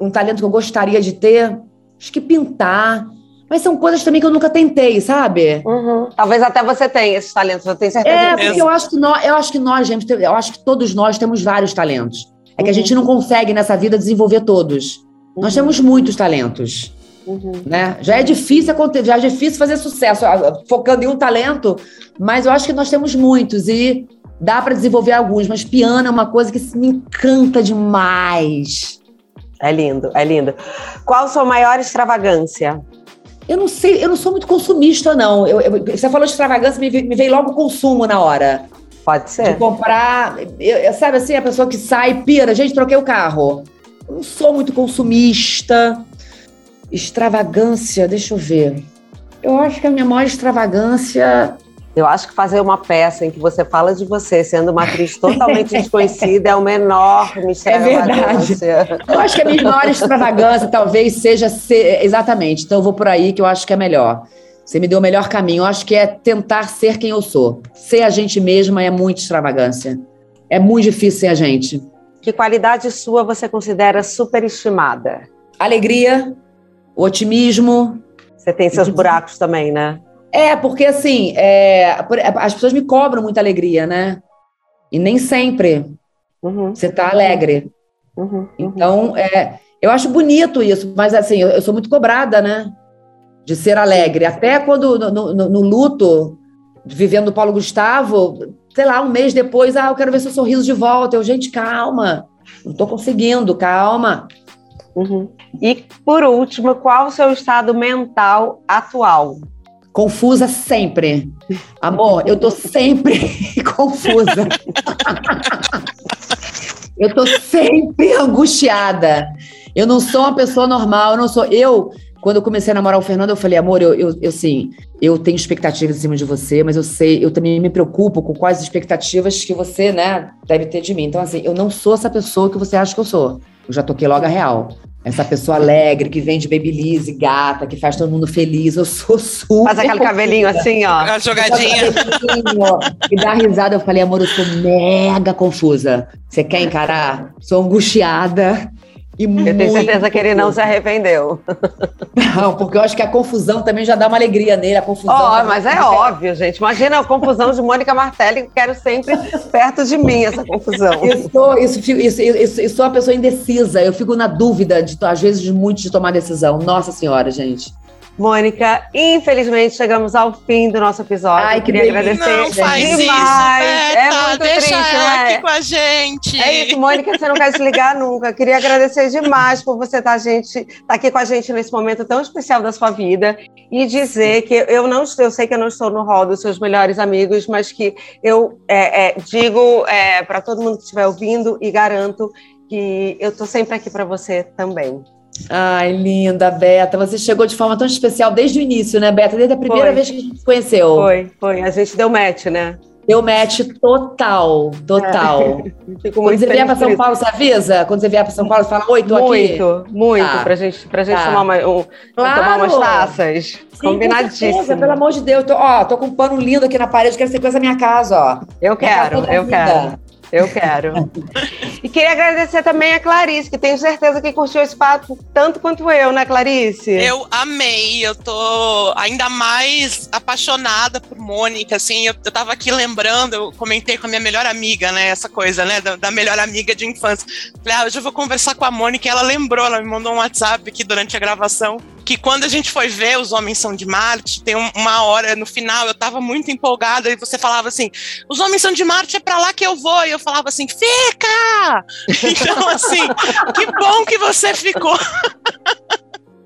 um talento que eu gostaria de ter, acho que pintar. Mas são coisas também que eu nunca tentei, sabe? Uhum. Talvez até você tenha esses talentos, eu tenho certeza. É, porque eu acho que nós, eu acho que nós, gente, eu acho que todos nós temos vários talentos. É que a gente não uhum. consegue nessa vida desenvolver todos. Uhum. Nós temos muitos talentos. Uhum. Né? Já é difícil já é difícil fazer sucesso focando em um talento, mas eu acho que nós temos muitos e dá para desenvolver alguns. Mas piano é uma coisa que me encanta demais. É lindo, é lindo. Qual a sua maior extravagância? Eu não sei, eu não sou muito consumista, não. Eu, eu, você falou de extravagância, me, me veio logo o consumo na hora. Pode ser. De comprar. Eu, sabe assim, a pessoa que sai, pira, gente, troquei o carro. Eu não sou muito consumista. Extravagância, deixa eu ver. Eu acho que a minha maior extravagância Eu acho que fazer uma peça em que você fala de você sendo uma atriz totalmente desconhecida é o menor mistério. É verdade. Eu acho que a minha maior extravagância talvez seja ser. Exatamente. Então eu vou por aí que eu acho que é melhor. Você me deu o melhor caminho. Eu acho que é tentar ser quem eu sou. Ser a gente mesma é muito extravagância. É muito difícil ser a gente. Que qualidade sua você considera superestimada? Alegria, otimismo. Você tem seus buracos também, né? É, porque assim, é, as pessoas me cobram muita alegria, né? E nem sempre uhum. você tá alegre. Uhum. Uhum. Então, é, eu acho bonito isso, mas assim, eu, eu, sou muito cobrada, né? De ser alegre. Até quando no, no, no luto, vivendo o Paulo Gustavo, sei lá, um mês depois, ah, eu quero ver seu sorriso de volta. Eu, gente, calma, não tô conseguindo, calma. Uhum. E, por último, qual o seu estado mental atual? Confusa sempre. Amor, eu tô sempre confusa. eu tô sempre angustiada. Eu não sou uma pessoa normal, eu não sou. Eu, quando eu comecei a namorar o Fernando, eu falei, amor, eu, eu, eu assim, eu tenho expectativas em cima de você, mas eu sei, eu também me preocupo com quais expectativas que você, né, deve ter de mim. Então, assim, eu não sou essa pessoa que você acha que eu sou. Eu já toquei logo a real. Essa pessoa alegre, que vende babyliss, gata, que faz todo mundo feliz. Eu sou super. Faz aquele cabelinho assim, ó. A jogadinha. E dá risada. Eu falei, amor, eu sou mega confusa. Você quer encarar? Sou angustiada. E eu tenho certeza que ele não se arrependeu. Não, porque eu acho que a confusão também já dá uma alegria nele. A confusão. Oh, mas é óbvio, gente. Imagina a confusão de Mônica Martelli, quero sempre perto de mim essa confusão. Eu sou, isso, isso, isso, eu sou uma pessoa indecisa. Eu fico na dúvida, de, às vezes, muito de tomar decisão. Nossa Senhora, gente. Mônica, infelizmente chegamos ao fim do nosso episódio. Ai, queria agradecer não faz demais. Isso, é muito deixa triste, ela né? aqui com a gente. É isso, Mônica, você não quer desligar nunca. Queria agradecer demais por você estar, gente, estar aqui com a gente nesse momento tão especial da sua vida e dizer que eu não eu sei que eu não estou no rol dos seus melhores amigos, mas que eu é, é, digo é, para todo mundo que estiver ouvindo e garanto que eu estou sempre aqui para você também. Ai, linda, Beta. Você chegou de forma tão especial desde o início, né, Beta? Desde a primeira Foi. vez que a gente se conheceu. Foi, foi. A gente deu match, né? Deu match total, total. Fico Quando muito você vier para São. Paulo, você avisa? Quando você vier para São Paulo, você fala, oi, tô aqui. Muito, muito, Tá. pra gente, pra gente Tá. tomar, uma, um- Claro. tomar umas taças. Sim, com certeza, Combinadíssimo. pelo amor de Deus. Tô, ó, tô com um pano lindo aqui na parede, quero ser coisa da minha casa, ó. Eu quero, eu linda. quero. Eu quero. e queria agradecer também a Clarice, que tenho certeza que curtiu esse papo tanto quanto eu, né, Clarice? Eu amei, eu tô ainda mais apaixonada por Mônica, assim, eu, eu tava aqui lembrando, eu comentei com a minha melhor amiga, né, essa coisa, né, da, da melhor amiga de infância. Falei, ah, hoje eu vou conversar com a Mônica, e ela lembrou, ela me mandou um WhatsApp aqui durante a gravação, que quando a gente foi ver Os Homens São de Marte, tem um- uma hora no final, eu tava muito empolgada, e você falava assim, Os Homens São de Marte, é pra lá que eu vou, e eu falava assim, fica! Então, assim, que bom que você ficou.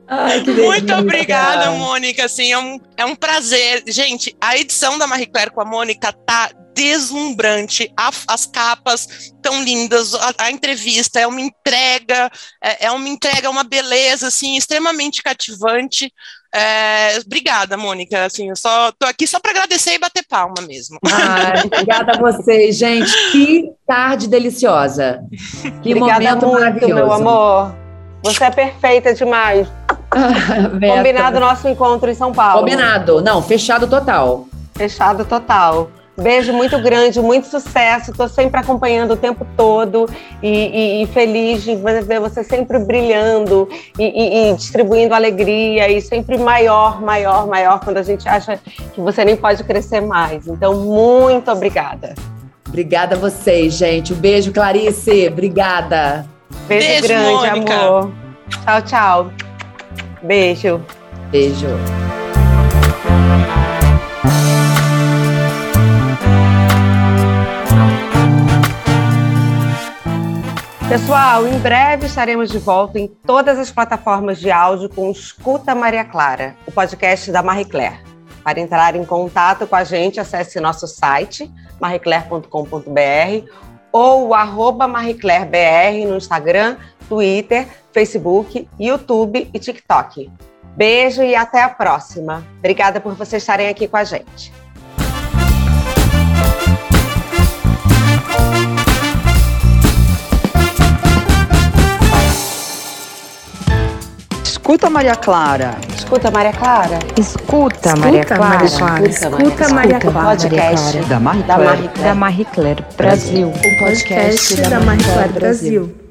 Ai, que Muito delícia. obrigada, Mônica. Assim, é um, é um prazer. Gente, a edição da Marie Claire com a Mônica tá deslumbrante. A- as capas tão lindas, a, a entrevista é uma entrega, é, é uma entrega, uma beleza, assim, extremamente cativante. É, obrigada, Mônica. Assim, eu só tô aqui só para agradecer e bater palma mesmo. Ai, obrigada a vocês, gente. Que tarde deliciosa. Que Obrigada momento muito, maravilhoso. meu amor. Você é perfeita demais. Combinado nosso encontro em São Paulo. Combinado. Não, fechado total. Fechado total. Beijo muito grande, muito sucesso. Estou sempre acompanhando o tempo todo e, e- e feliz de ver você sempre brilhando e, e- e distribuindo alegria e sempre maior, maior, maior quando a gente acha que você nem pode crescer mais. Então, muito obrigada. Obrigada a vocês, gente. Um beijo, Clarice. Obrigada. Beijo, Beijo, grande, Mônica. amor. Tchau, tchau. Beijo. Beijo. Pessoal, em breve estaremos de volta em todas as plataformas de áudio com Escuta Maria Clara, o podcast da Marie Claire. Para entrar em contato com a gente, acesse nosso site, marieclaire.com.br ou o arroba marieclairebr no Instagram, Twitter, Facebook, YouTube e TikTok. Beijo e até a próxima. Obrigada por vocês estarem aqui com a gente. Escuta Maria Clara. Escuta Maria Clara. Escuta, Maria Clara. Escuta Maria Clara. Podcast Da Marie Claire Brasil. O podcast da Marie Claire Brasil.